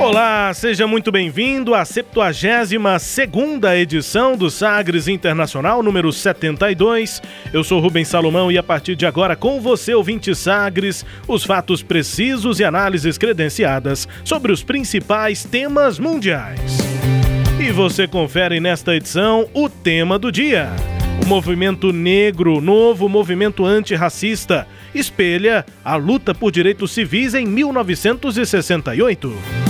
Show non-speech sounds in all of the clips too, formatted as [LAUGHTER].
Olá, seja muito bem-vindo à 72ª edição do Sagres Internacional número 72. Eu sou Rubens Salomão e a partir de agora com você, ouvinte Sagres, os fatos precisos e análises credenciadas sobre os principais temas mundiais. E você confere nesta edição o tema do dia. O movimento negro, novo movimento antirracista, espelha a luta por direitos civis em 1968.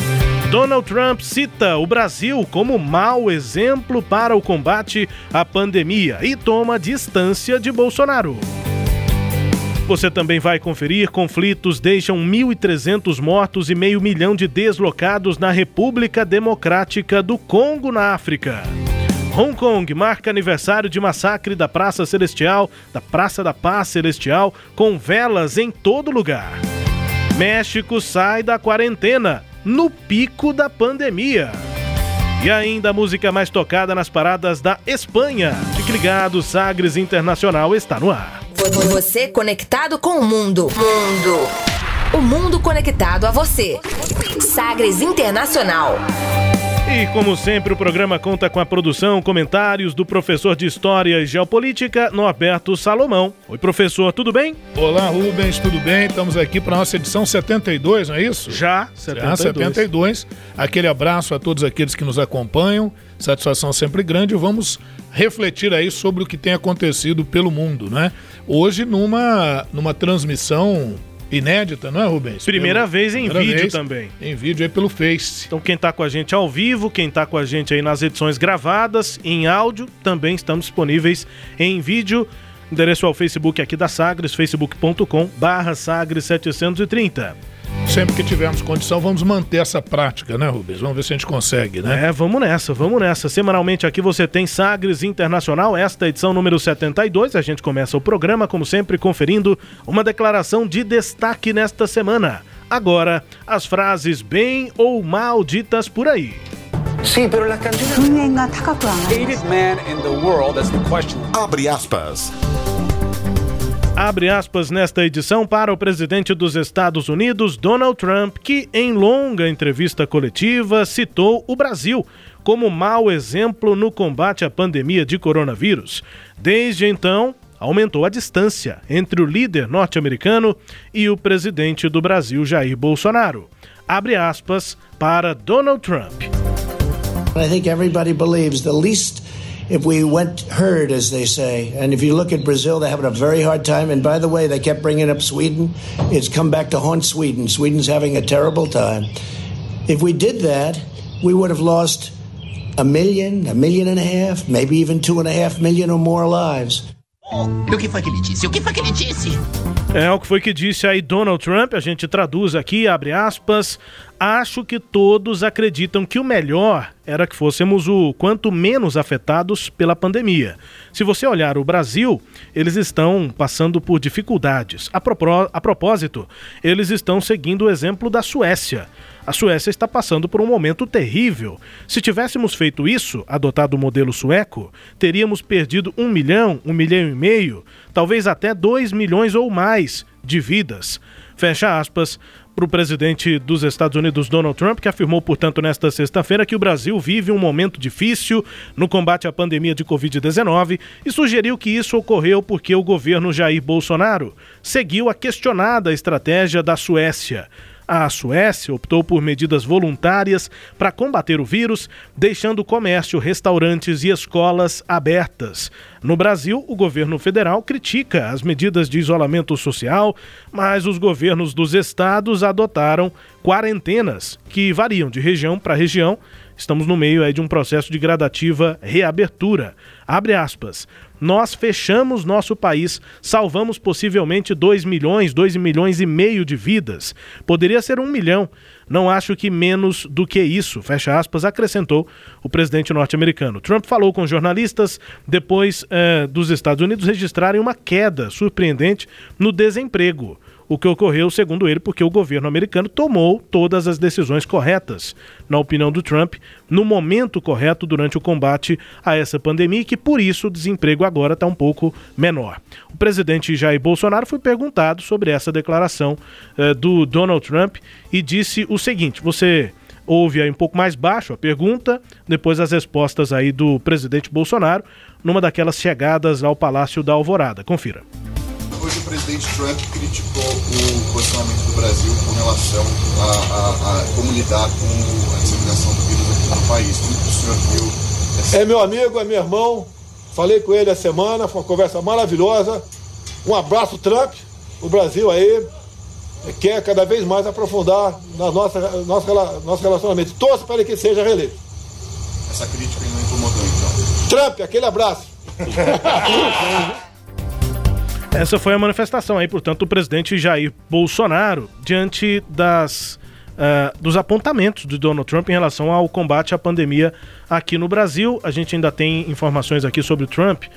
Donald Trump cita o Brasil como mau exemplo para o combate à pandemia e toma distância de Bolsonaro. Você também vai conferir: conflitos deixam 1.300 mortos e meio milhão de deslocados na República Democrática do Congo, na África. Hong Kong marca aniversário de massacre da Praça Celestial, da Praça da Paz Celestial, com velas em todo lugar. México sai da quarentena no pico da pandemia. E ainda a música mais tocada nas paradas da Espanha. Fique ligado, Sagres Internacional está no ar. Você conectado com o mundo. Mundo. O mundo conectado a você. Sagres Internacional. E como sempre, o programa conta com a produção, comentários do professor de História e Geopolítica, Norberto Salomão. Oi, professor, tudo bem? Olá, Rubens, tudo bem? Estamos aqui para a nossa edição 72, não é isso? Já, 72. Já, 72. Aquele abraço a todos aqueles que nos acompanham. Satisfação sempre grande. Vamos refletir aí sobre o que tem acontecido pelo mundo, né? Hoje, numa, numa transmissão inédita, não é, Rubens? Primeira pelo, vez em primeira vídeo vez também. Em vídeo aí pelo Face. Então quem está com a gente ao vivo, quem está com a gente aí nas edições gravadas, em áudio, também estamos disponíveis em vídeo. Endereço ao Facebook aqui da Sagres, facebook.com barra Sagres 730. Sempre que tivermos condição, vamos manter essa prática, né, Rubens? Vamos ver se a gente consegue, né? É, vamos nessa, vamos nessa. Semanalmente aqui você tem Sagres Internacional, esta edição número 72. A gente começa o programa, como sempre, conferindo uma declaração de destaque nesta semana. Agora, as frases bem ou mal ditas por aí. Sim, pero las canciones... Abre aspas abre aspas nesta edição para o presidente dos Estados Unidos, Donald Trump, que em longa entrevista coletiva citou o Brasil como mau exemplo no combate à pandemia de coronavírus. Desde então, aumentou a distância entre o líder norte-americano e o presidente do Brasil, Jair Bolsonaro. Abre aspas para Donald Trump. I think everybody believes the least if we went herd, as they say. And if you look at Brazil, they're having a very hard time. And by the way, they kept bringing up Sweden. It's come back to haunt Sweden. Sweden's having a terrible time. If we did that, we would have lost a million, a million and a half, maybe even two and a half million or more lives. O que foi que ele disse? O que foi que ele disse? É o que foi que disse aí Donald Trump, a gente traduz aqui, abre aspas. Acho que todos acreditam que o melhor era que fôssemos o quanto menos afetados pela pandemia. Se você olhar o Brasil, eles estão passando por dificuldades. A, propó a propósito, eles estão seguindo o exemplo da Suécia. A Suécia está passando por um momento terrível. Se tivéssemos feito isso, adotado o modelo sueco, teríamos perdido um milhão, um milhão e meio, talvez até dois milhões ou mais de vidas. Fecha aspas para o presidente dos Estados Unidos, Donald Trump, que afirmou, portanto, nesta sexta-feira que o Brasil vive um momento difícil no combate à pandemia de Covid-19 e sugeriu que isso ocorreu porque o governo Jair Bolsonaro seguiu a questionada estratégia da Suécia. A Suécia optou por medidas voluntárias para combater o vírus, deixando comércio, restaurantes e escolas abertas. No Brasil, o governo federal critica as medidas de isolamento social, mas os governos dos estados adotaram quarentenas que variam de região para região. Estamos no meio de um processo de gradativa reabertura. Abre aspas. Nós fechamos nosso país, salvamos possivelmente 2 milhões, 2 milhões e meio de vidas. Poderia ser um milhão. Não acho que menos do que isso, fecha aspas, acrescentou o presidente norte-americano. Trump falou com jornalistas depois eh, dos Estados Unidos registrarem uma queda surpreendente no desemprego o que ocorreu, segundo ele, porque o governo americano tomou todas as decisões corretas, na opinião do Trump, no momento correto durante o combate a essa pandemia e que por isso o desemprego agora está um pouco menor. O presidente Jair Bolsonaro foi perguntado sobre essa declaração eh, do Donald Trump e disse o seguinte: você ouve aí um pouco mais baixo a pergunta, depois as respostas aí do presidente Bolsonaro, numa daquelas chegadas ao Palácio da Alvorada. Confira. Hoje o presidente Trump criticou o posicionamento do Brasil com relação a, a, a como lidar com a disseminação do vírus aqui no país. Como o senhor viu? Essa... É meu amigo, é meu irmão. Falei com ele a semana, foi uma conversa maravilhosa. Um abraço, Trump. O Brasil aí quer cada vez mais aprofundar na nossa, nosso, nosso relacionamento. Torço para que seja reeleito. Essa crítica não incomodou, então. Trump, aquele abraço. [LAUGHS] Essa foi a manifestação aí, portanto, do presidente Jair Bolsonaro diante das, uh, dos apontamentos de Donald Trump em relação ao combate à pandemia aqui no Brasil. A gente ainda tem informações aqui sobre o Trump uh,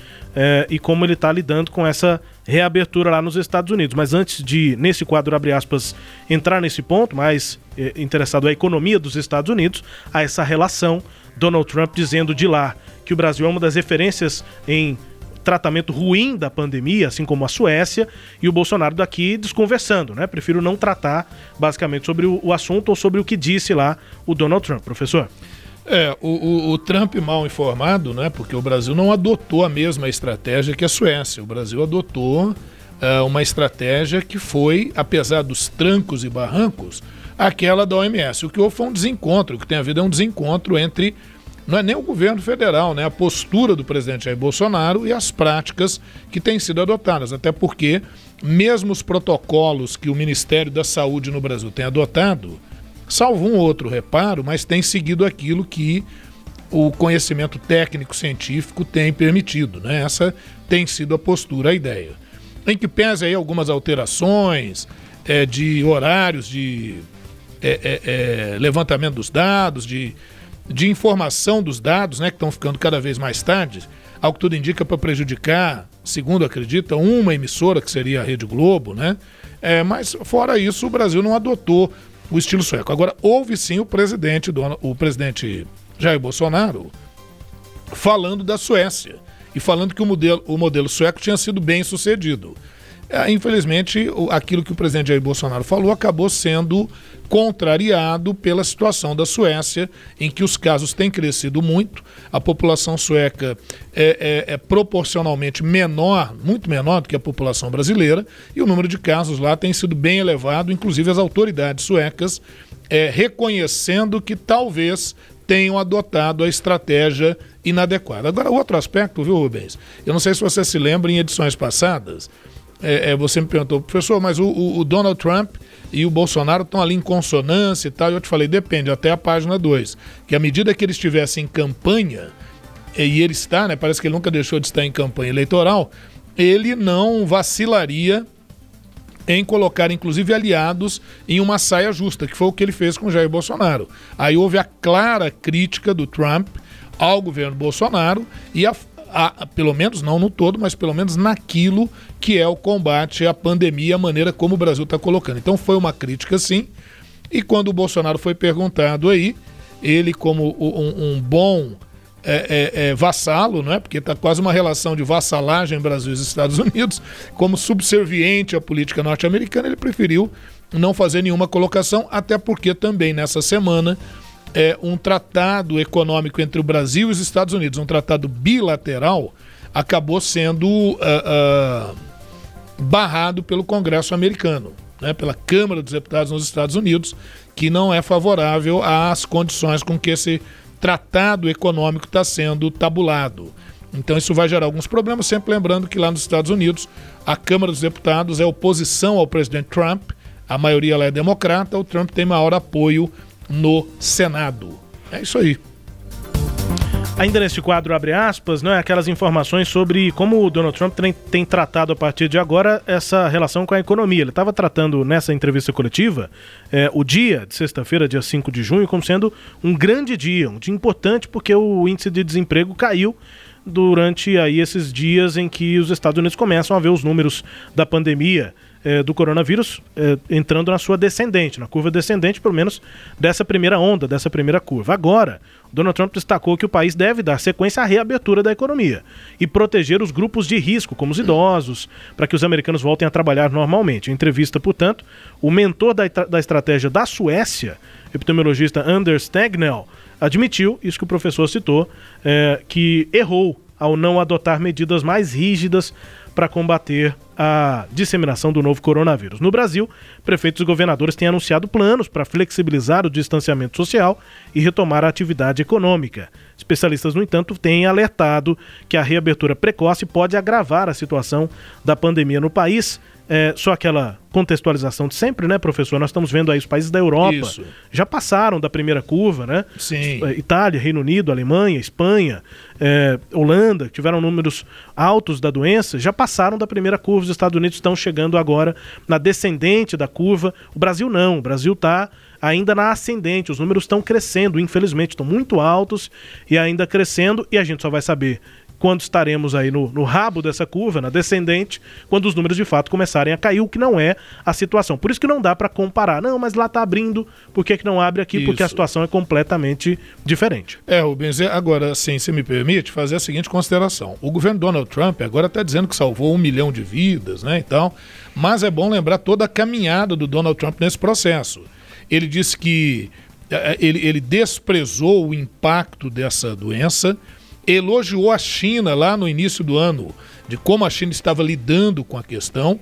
e como ele está lidando com essa reabertura lá nos Estados Unidos. Mas antes de, nesse quadro, abre aspas, entrar nesse ponto, mais uh, interessado a economia dos Estados Unidos, a essa relação, Donald Trump dizendo de lá que o Brasil é uma das referências em tratamento ruim da pandemia, assim como a Suécia, e o Bolsonaro daqui desconversando, né? Prefiro não tratar basicamente sobre o, assunto ou sobre o que disse lá o Donald Trump, professor. É, o, o, o, Trump mal informado, né? Porque o Brasil não adotou a mesma estratégia que a Suécia. O Brasil adotou é, uma estratégia que foi, apesar dos trancos e barrancos, aquela da OMS. O que houve foi um desencontro, o que tem havido é um desencontro entre não é nem o governo federal, né? A postura do presidente Jair Bolsonaro e as práticas que têm sido adotadas. Até porque, mesmo os protocolos que o Ministério da Saúde no Brasil tem adotado, salvo um outro reparo, mas tem seguido aquilo que o conhecimento técnico científico tem permitido, né? Essa tem sido a postura, a ideia. Em que pese aí algumas alterações é, de horários de é, é, levantamento dos dados, de de informação dos dados, né, que estão ficando cada vez mais tarde, ao que tudo indica para prejudicar, segundo acredita, uma emissora, que seria a Rede Globo, né? É, mas fora isso, o Brasil não adotou o estilo sueco. Agora, houve sim o presidente, o presidente Jair Bolsonaro, falando da Suécia e falando que o modelo, o modelo sueco tinha sido bem sucedido. É, infelizmente, aquilo que o presidente Jair Bolsonaro falou acabou sendo contrariado pela situação da Suécia, em que os casos têm crescido muito, a população sueca é, é, é, proporcionalmente menor, muito menor do que a população brasileira, e o número de casos lá tem sido bem elevado, inclusive as autoridades suecas é, reconhecendo que talvez tenham adotado a estratégia inadequada. Agora, outro aspecto, viu, Rubens? Eu não sei se você se lembra em edições passadas é, é, você me perguntou, professor, mas o, o, o, Donald Trump e o Bolsonaro estão ali em consonância e tal. E eu te falei, depende, até a página 2. Que à medida que ele estivesse em campanha, e ele está, né? Parece que ele nunca deixou de estar em campanha eleitoral, ele não vacilaria em colocar, inclusive, aliados em uma saia justa, que foi o que ele fez com Jair Bolsonaro. Aí houve a clara crítica do Trump ao governo Bolsonaro e a, a, pelo menos não no todo, mas pelo menos naquilo que é o combate à pandemia, a maneira como o Brasil está colocando. Então foi uma crítica, sim. E quando o Bolsonaro foi perguntado aí, ele como um, um bom é, é, é, vassalo, é? Porque está quase uma relação de vassalagem Brasil e Estados Unidos, como subserviente à política norte-americana, ele preferiu não fazer nenhuma colocação, até porque também nessa semana é, um tratado econômico entre o Brasil e os Estados Unidos, um tratado bilateral, acabou sendo uh, uh, barrado pelo Congresso americano, né, pela Câmara dos Deputados nos Estados Unidos, que não é favorável às condições com que esse tratado econômico está sendo tabulado. Então isso vai gerar alguns problemas, sempre lembrando que lá nos Estados Unidos a Câmara dos Deputados é oposição ao presidente Trump, a maioria lá é democrata, o Trump tem maior apoio no Senado. É isso aí. Ainda neste quadro, abre aspas, né, aquelas informações sobre como o Donald Trump tem, tem tratado a partir de agora essa relação com a economia. Ele estava tratando nessa entrevista coletiva é, o dia de sexta-feira, dia 5 de junho, como sendo um grande dia, um dia importante porque o índice de desemprego caiu durante aí esses dias em que os Estados Unidos começam a ver os números da pandemia é, do coronavírus é, entrando na sua descendente, na curva descendente, pelo menos dessa primeira onda, dessa primeira curva. Agora, Donald Trump destacou que o país deve dar sequência à reabertura da economia e proteger os grupos de risco, como os idosos, para que os americanos voltem a trabalhar normalmente. Em entrevista, portanto, o mentor da, da estratégia da Suécia, epidemiologista Anders Tegnell, admitiu, isso que o professor citou, é, que errou ao não adotar medidas mais rígidas para combater a disseminação do novo coronavírus. No Brasil, prefeitos e governadores têm anunciado planos para flexibilizar o distanciamento social e retomar a atividade econômica. Especialistas, no entanto, têm alertado que a reabertura precoce pode agravar a situação da pandemia no país é, só aquela contextualização de sempre, né, professor? Nós estamos vendo aí os países da Europa Isso. já passaram da primeira curva, né? Sim. É, Itália, Reino Unido, Alemanha, Espanha, é, Holanda, que tiveram números altos da doença, já passaram da primeira curva. Os Estados Unidos estão chegando agora na descendente da curva. O Brasil não. O Brasil está ainda na ascendente. Os números estão crescendo, infelizmente, estão muito altos e ainda crescendo. E a gente só vai saber quando estaremos aí no, no rabo dessa curva, na descendente, quando os números de fato começarem a cair, o que não é a situação. Por isso que não dá para comparar. Não, mas lá está abrindo, por que, que não abre aqui? Isso. Porque a situação é completamente diferente. É, Rubens, agora sim, se me permite fazer a seguinte consideração. O governo Donald Trump agora está dizendo que salvou um milhão de vidas, né, e tal, mas é bom lembrar toda a caminhada do Donald Trump nesse processo. Ele disse que é, é, ele, ele desprezou o impacto dessa doença, elogiou a China lá no início do ano, de como a China estava lidando com a questão.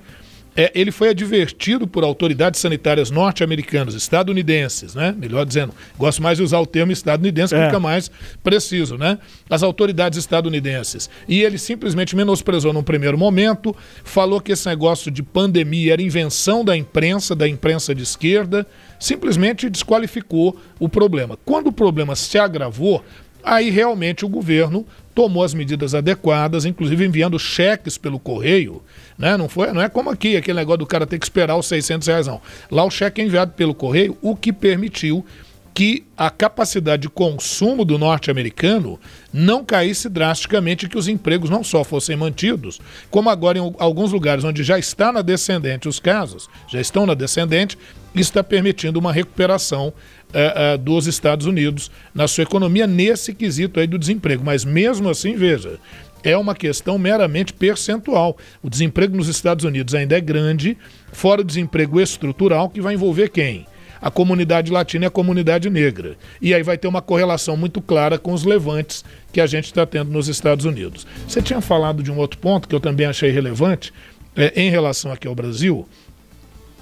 É, ele foi advertido por autoridades sanitárias norte-americanas, estadunidenses, né? Melhor dizendo, gosto mais de usar o termo estadunidense, que é. fica mais preciso, né? As autoridades estadunidenses. E ele simplesmente menosprezou num primeiro momento, falou que esse negócio de pandemia era invenção da imprensa, da imprensa de esquerda, simplesmente desqualificou o problema. Quando o problema se agravou, Aí realmente o governo tomou as medidas adequadas, inclusive enviando cheques pelo correio, né? Não foi, não é como aqui aquele negócio do cara ter que esperar os 600 reais não. Lá o cheque é enviado pelo correio, o que permitiu que a capacidade de consumo do norte-americano não caísse drasticamente, que os empregos não só fossem mantidos, como agora em alguns lugares onde já está na descendente os casos, já estão na descendente, está permitindo uma recuperação uh, uh, dos Estados Unidos na sua economia nesse quesito aí do desemprego. Mas mesmo assim, veja, é uma questão meramente percentual. O desemprego nos Estados Unidos ainda é grande, fora o desemprego estrutural, que vai envolver quem? A comunidade latina e a comunidade negra. E aí vai ter uma correlação muito clara com os levantes que a gente está tendo nos Estados Unidos. Você tinha falado de um outro ponto que eu também achei relevante é, em relação aqui ao Brasil,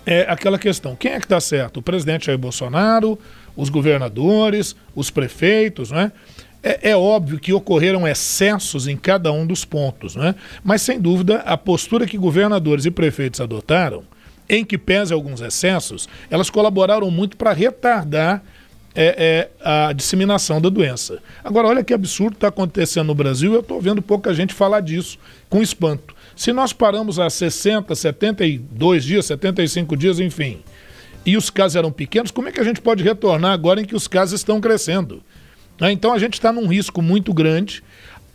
é aquela questão: quem é que está certo? O presidente Jair Bolsonaro, os governadores, os prefeitos, né? É, é, óbvio que ocorreram excessos em cada um dos pontos, né? mas sem dúvida a postura que governadores e prefeitos adotaram, em que pese alguns excessos, elas colaboraram muito para retardar é, é, a disseminação da doença. Agora, olha que absurdo está acontecendo no Brasil, eu estou vendo pouca gente falar disso, com espanto. Se nós paramos a 60, 72 dias, 75 dias, enfim, e os casos eram pequenos, como é que a gente pode retornar agora em que os casos estão crescendo? Né? Então a gente está num risco muito grande.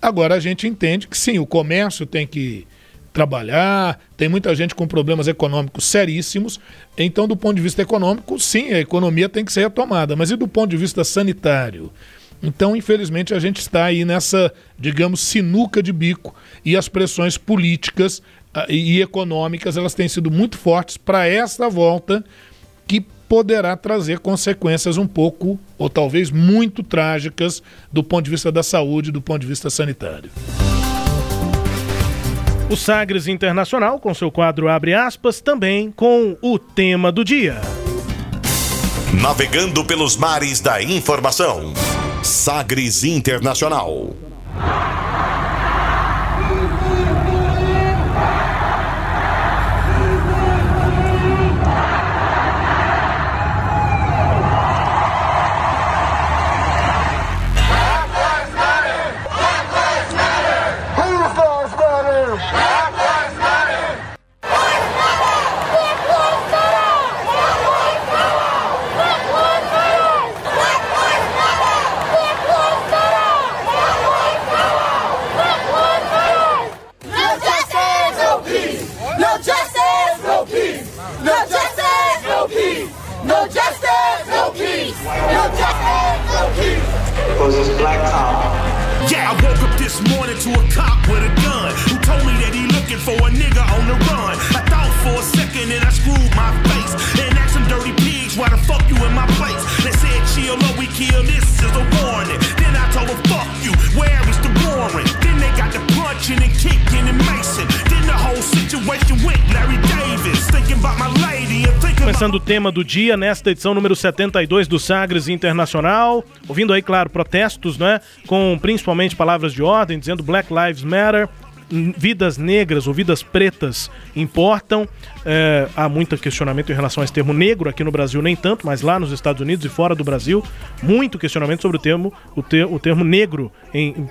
Agora a gente entende que sim, o comércio tem que trabalhar, tem muita gente com problemas econômicos seríssimos. Então, do ponto de vista econômico, sim, a economia tem que ser retomada. Mas e do ponto de vista sanitário? Então, infelizmente, a gente está aí nessa, digamos, sinuca de bico e as pressões políticas uh, e econômicas elas têm sido muito fortes para essa volta que poderá trazer consequências um pouco ou talvez muito trágicas do ponto de vista da saúde, do ponto de vista sanitário. O Sagres Internacional, com seu quadro Abre aspas, também com o tema do dia. Navegando pelos mares da informação. Sagres Internacional. Começando o tema do dia nesta edição número 72 do Sagres Internacional. Ouvindo aí, claro, protestos, né? Com principalmente palavras de ordem, dizendo Black Lives Matter, vidas negras ou vidas pretas importam. É, há muito questionamento em relação a esse termo negro aqui no Brasil, nem tanto, mas lá nos Estados Unidos e fora do Brasil, muito questionamento sobre o termo, o, ter, o termo negro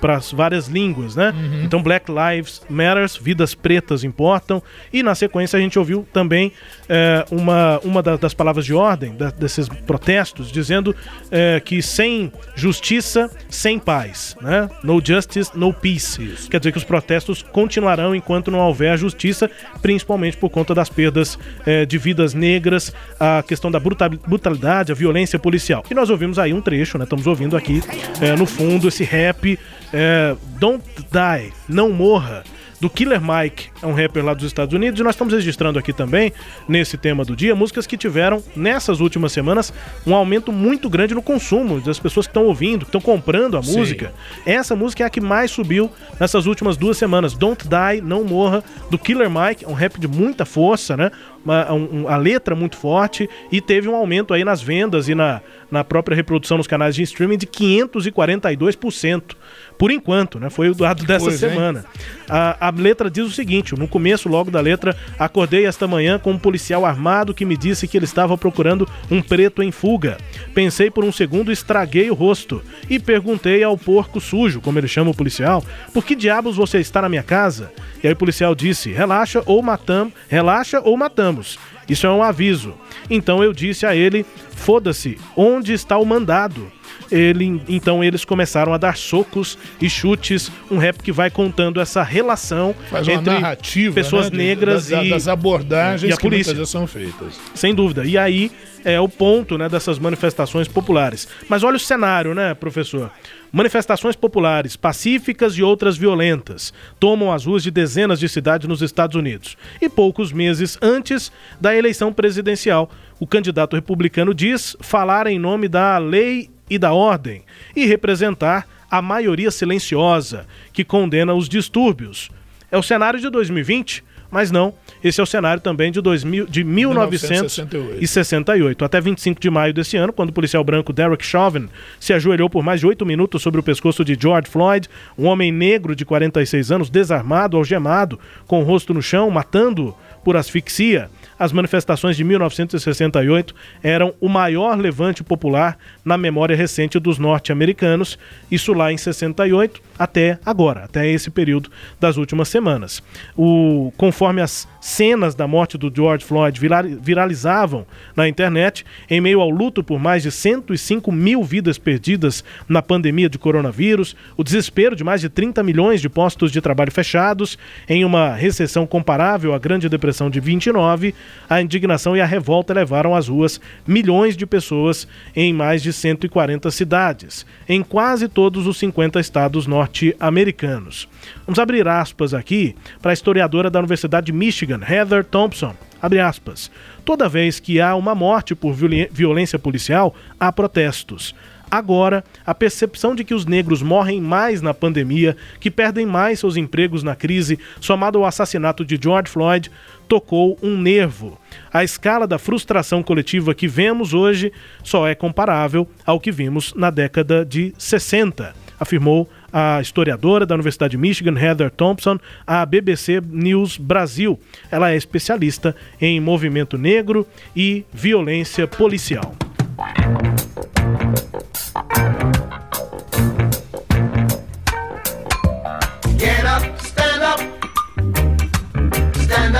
para as várias línguas, né? Uhum. Então, Black Lives Matters, vidas pretas importam. E na sequência a gente ouviu também é, uma, uma das palavras de ordem da, desses protestos, dizendo é, que sem justiça, sem paz, né? No justice, no peace. Isso. Quer dizer que os protestos continuarão enquanto não houver justiça, principalmente por conta das perdas eh, de vidas negras, a questão da brutalidade, a violência policial. E nós ouvimos aí um trecho, né? Estamos ouvindo aqui eh, no fundo esse rap eh, Don't Die, Não Morra do Killer Mike, é um rapper lá dos Estados Unidos, e nós estamos registrando aqui também, nesse tema do dia, músicas que tiveram, nessas últimas semanas, um aumento muito grande no consumo das pessoas que estão ouvindo, que estão comprando a Sim. música. Essa música é a que mais subiu nessas últimas duas semanas. Don't Die, Não Morra, do Killer Mike, é um rap de muita força, né? Uma, um, a letra muito forte e teve um aumento aí nas vendas e na, na própria reprodução nos canais de streaming de 542%. Por enquanto, né? Foi o dado dessa semana. A, a, letra diz o seguinte: no começo, logo da letra, acordei esta manhã com um policial armado que me disse que ele estava procurando um preto em fuga. Pensei por um segundo, estraguei o rosto e perguntei ao porco sujo, como ele chama o policial, por que diabos você está na minha casa? E aí o policial disse: relaxa ou matamos, relaxa ou matamos. Isso é um aviso. Então eu disse a ele: foda-se, onde está o mandado? Ele, então eles começaram a dar socos e chutes, um rap que vai contando essa relação Faz entre narrativa, pessoas né, negras das, e das abordagens e a polícia. são feitas. Sem dúvida. E aí é o ponto, né, dessas manifestações populares. Mas olha o cenário, né, professor? Manifestações populares, pacíficas e outras violentas, tomam as ruas de dezenas de cidades nos Estados Unidos. E poucos meses antes da eleição presidencial, o candidato republicano diz falar em nome da lei e da ordem e representar a maioria silenciosa que condena os distúrbios. É o cenário de 2020, mas não, esse é o cenário também de, 2000, de 1968. 1968. Até 25 de maio desse ano, quando o policial branco Derek Chauvin se ajoelhou por mais de oito minutos sobre o pescoço de George Floyd, um homem negro de 46 anos, desarmado, algemado, com o rosto no chão, matando por asfixia as manifestações de 1968 eram o maior levante popular na memória recente dos norte-americanos, isso lá em 68 até agora, até esse período das últimas semanas. O, conforme as cenas da morte do George Floyd viralizavam na internet, em meio ao luto por mais de 105 mil vidas perdidas na pandemia de coronavírus, o desespero de mais de 30 milhões de postos de trabalho fechados, em uma recessão comparável à Grande Depressão de 29, a indignação e a revolta levaram às ruas milhões de pessoas em mais de 140 cidades, em quase todos os 50 estados norte-americanos. Vamos abrir aspas aqui para a historiadora da Universidade de Michigan, Heather Thompson. Abre aspas. Toda vez que há uma morte por violência policial, há protestos. Agora, a percepção de que os negros morrem mais na pandemia, que perdem mais seus empregos na crise, somado ao assassinato de George Floyd, tocou um nervo. A escala da frustração coletiva que vemos hoje só é comparável ao que vimos na década de 60, afirmou a historiadora da Universidade de Michigan, Heather Thompson, à BBC News Brasil. Ela é especialista em movimento negro e violência policial. Get up,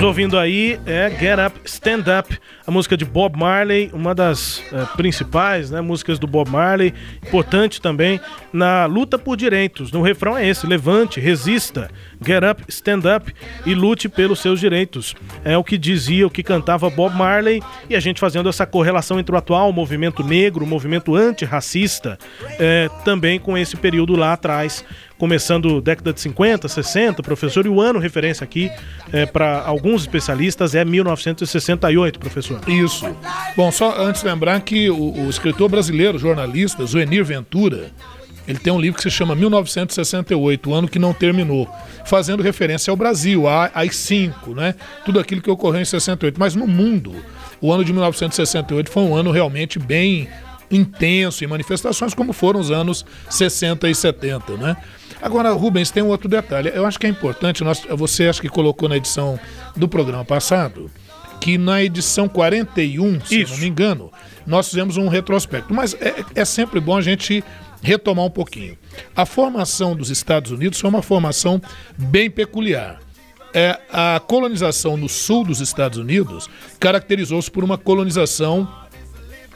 Estamos ouvindo aí é Get Up, Stand Up, a música de Bob Marley, uma das é, principais né, músicas do Bob Marley, importante também na luta por direitos. No refrão é esse: levante, resista, get up, stand up e lute pelos seus direitos. É o que dizia, o que cantava Bob Marley e a gente fazendo essa correlação entre o atual movimento negro, o movimento antirracista, é, também com esse período lá atrás começando década de 50, 60, professor, e o ano referência aqui é, para alguns especialistas é 1968, professor. Isso. Bom, só antes lembrar que o, o escritor brasileiro, jornalista, Zuenir Ventura, ele tem um livro que se chama 1968, o ano que não terminou, fazendo referência ao Brasil, às cinco, né? Tudo aquilo que ocorreu em 68. Mas no mundo, o ano de 1968 foi um ano realmente bem intenso em manifestações, como foram os anos 60 e 70, né? Agora, Rubens, tem um outro detalhe. Eu acho que é importante, nós, você acha que colocou na edição do programa passado, que na edição 41, se Isso. não me engano, nós fizemos um retrospecto. Mas é, é sempre bom a gente retomar um pouquinho. A formação dos Estados Unidos foi uma formação bem peculiar. É, a colonização no sul dos Estados Unidos caracterizou-se por uma colonização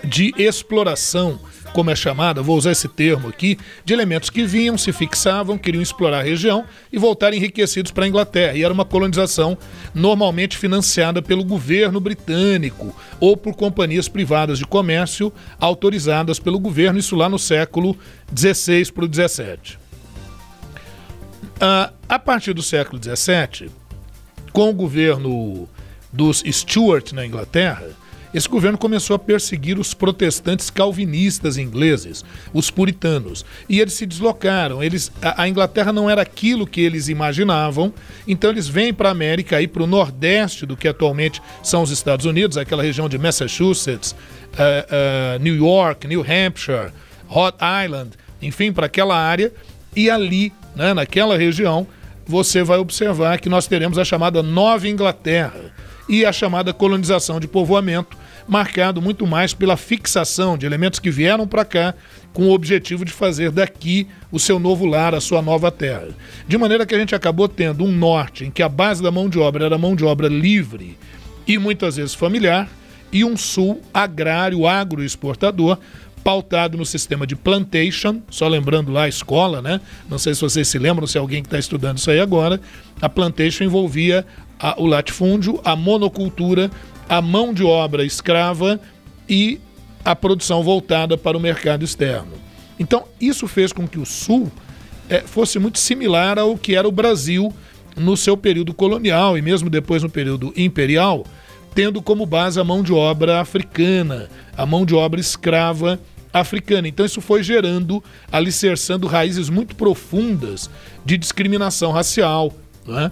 de exploração como é chamada, vou usar esse termo aqui, de elementos que vinham, se fixavam, queriam explorar a região e voltar enriquecidos para a Inglaterra. E era uma colonização normalmente financiada pelo governo britânico ou por companhias privadas de comércio autorizadas pelo governo, isso lá no século XVI para o XVII. A partir do século XVII, com o governo dos Stuart na Inglaterra, esse governo começou a perseguir os protestantes calvinistas ingleses, os puritanos, e eles se deslocaram. Eles, a, a Inglaterra não era aquilo que eles imaginavam, então eles vêm para a América, aí para o nordeste do que atualmente são os Estados Unidos, aquela região de Massachusetts, uh, uh, New York, New Hampshire, Rhode Island, enfim, para aquela área, e ali, né, naquela região, você vai observar que nós teremos a chamada Nova Inglaterra e a chamada colonização de povoamento, marcado muito mais pela fixação de elementos que vieram para cá com o objetivo de fazer daqui o seu novo lar, a sua nova terra. De maneira que a gente acabou tendo um norte em que a base da mão de obra era mão de obra livre e muitas vezes familiar, e um sul agrário, agroexportador, pautado no sistema de plantation, só lembrando lá a escola, né? Não sei se vocês se lembram, se alguém que está estudando isso aí agora, a plantation envolvia a, o latifúndio, a monocultura a mão de obra escrava e a produção voltada para o mercado externo. Então, isso fez com que o Sul é, fosse muito similar ao que era o Brasil no seu período colonial e mesmo depois no período imperial, tendo como base a mão de obra africana, a mão de obra escrava africana. Então, isso foi gerando, alicerçando raízes muito profundas de discriminação racial. Né?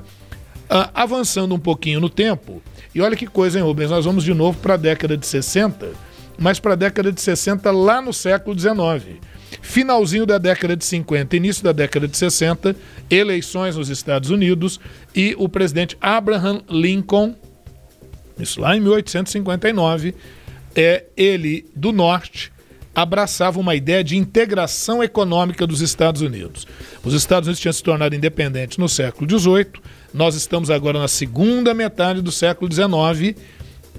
Ah, avançando um pouquinho no tempo, e olha que coisa, hein, Rubens? Nós vamos de novo para a década de 60, mas para a década de 60 lá no século 19. Finalzinho da década de 50, início da década de 60, eleições nos Estados Unidos e o presidente Abraham Lincoln, isso lá em 1859, é ele do norte abraçava uma ideia de integração econômica dos Estados Unidos. Os Estados Unidos tinham se tornado independentes no século XVIII, nós estamos agora na segunda metade do século XIX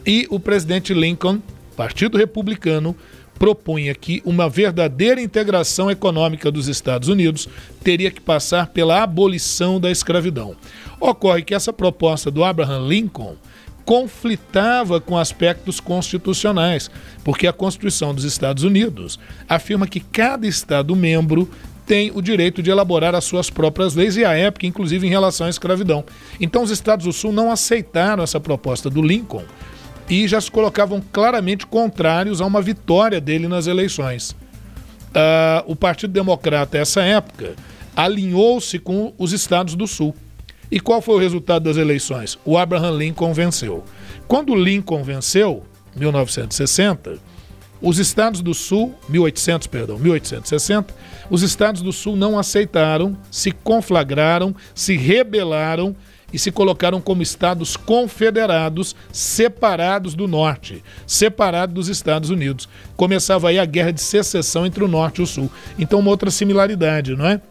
e o presidente Lincoln, Partido Republicano, propunha que uma verdadeira integração econômica dos Estados Unidos teria que passar pela abolição da escravidão. Ocorre que essa proposta do Abraham Lincoln conflitava com aspectos constitucionais, porque a Constituição dos Estados Unidos afirma que cada Estado membro tem o direito de elaborar as suas próprias leis e a época, inclusive em relação à escravidão. Então, os estados do Sul não aceitaram essa proposta do Lincoln e já se colocavam claramente contrários a uma vitória dele nas eleições. Uh, o Partido Democrata, essa época, alinhou-se com os estados do Sul. E qual foi o resultado das eleições? O Abraham Lincoln venceu. Quando Lincoln venceu, 1960, os estados do Sul, 1800, perdão, 1860, os estados do Sul não aceitaram, se conflagraram, se rebelaram e se colocaram como estados confederados, separados do norte, separados dos Estados Unidos. Começava aí a guerra de secessão entre o norte e o sul. Então, uma outra similaridade, não é?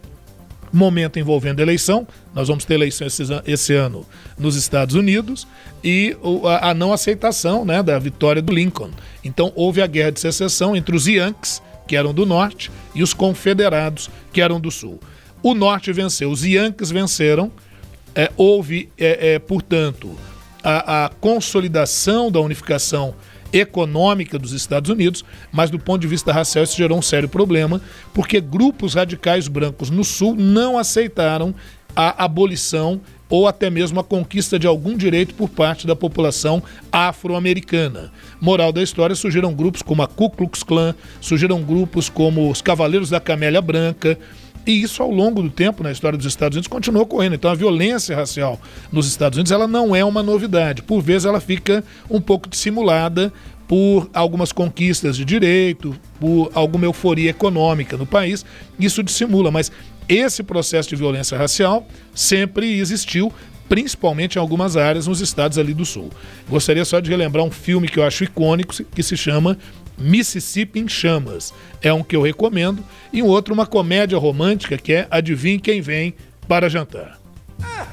Momento envolvendo eleição, nós vamos ter eleição esse, ano nos Estados Unidos, e a, não aceitação né, da vitória do Lincoln. Então houve a guerra de secessão entre os Yankees, que eram do norte, e os confederados, que eram do sul. O norte venceu, os Yankees venceram, é, houve, é, é, portanto, a, a consolidação da unificação econômica dos Estados Unidos, mas do ponto de vista racial isso gerou um sério problema, porque grupos radicais brancos no Sul não aceitaram a abolição ou até mesmo a conquista de algum direito por parte da população afro-americana. Moral da história, surgiram grupos como a Ku Klux Klan, surgiram grupos como os Cavaleiros da Camélia Branca, e isso ao longo do tempo na história dos Estados Unidos continuou ocorrendo. Então a violência racial nos Estados Unidos ela não é uma novidade. Por vezes ela fica um pouco dissimulada por algumas conquistas de direito, por alguma euforia econômica no país. Isso dissimula, mas esse processo de violência racial sempre existiu, principalmente em algumas áreas nos estados ali do sul. Gostaria só de relembrar um filme que eu acho icônico, que se chama Mississippi em Chamas. É um que eu recomendo. E um outro, uma comédia romântica que é Adivinhe Quem Vem para Jantar. É,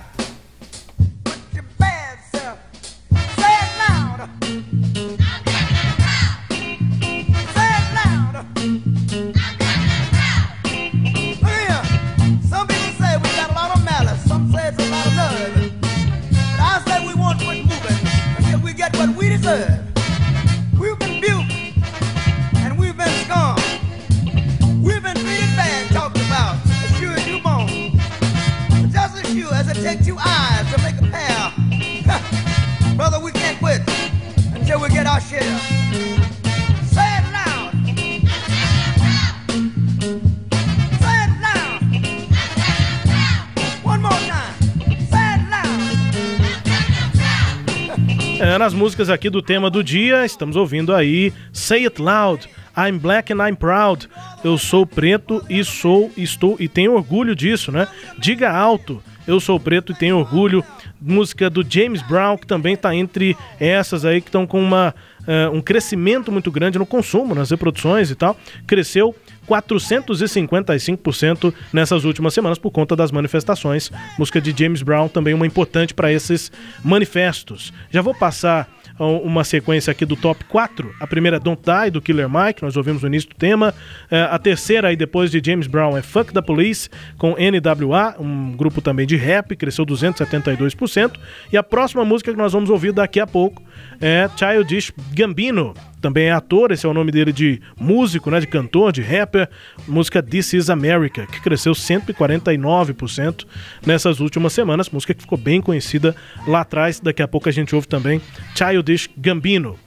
músicas aqui do tema do dia, estamos ouvindo aí Say It Loud, I'm Black and I'm Proud. Eu sou preto e sou, estou e tenho orgulho disso, né? Diga alto, eu sou preto e tenho orgulho. Música do James Brown, que também está entre essas aí que estão com uma, uh, um crescimento muito grande no consumo, nas reproduções e tal. Cresceu 455% nessas últimas semanas por conta das manifestações. Música de James Brown também uma importante para esses manifestos. Já vou passar uma sequência aqui do top 4. A primeira é Don't Die, do Killer Mike, nós ouvimos no início do tema. É, a terceira, aí depois de James Brown, é Fuck the Police, com NWA, um grupo também de rap, cresceu 272%. E a próxima música que nós vamos ouvir daqui a pouco é Childish Gambino, também é ator, esse é o nome dele de músico, né, de cantor, de rapper, música This Is America, que cresceu 149% nessas últimas semanas, música que ficou bem conhecida lá atrás, daqui a pouco a gente ouve também Childish Gambino.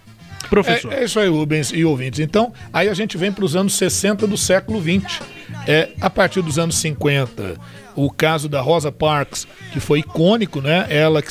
Professor. É, é isso aí, Rubens e ouvintes. Então, aí a gente vem para os anos 60 do século 20. É, a partir dos anos 50, o caso da Rosa Parks, que foi icônico, né? Ela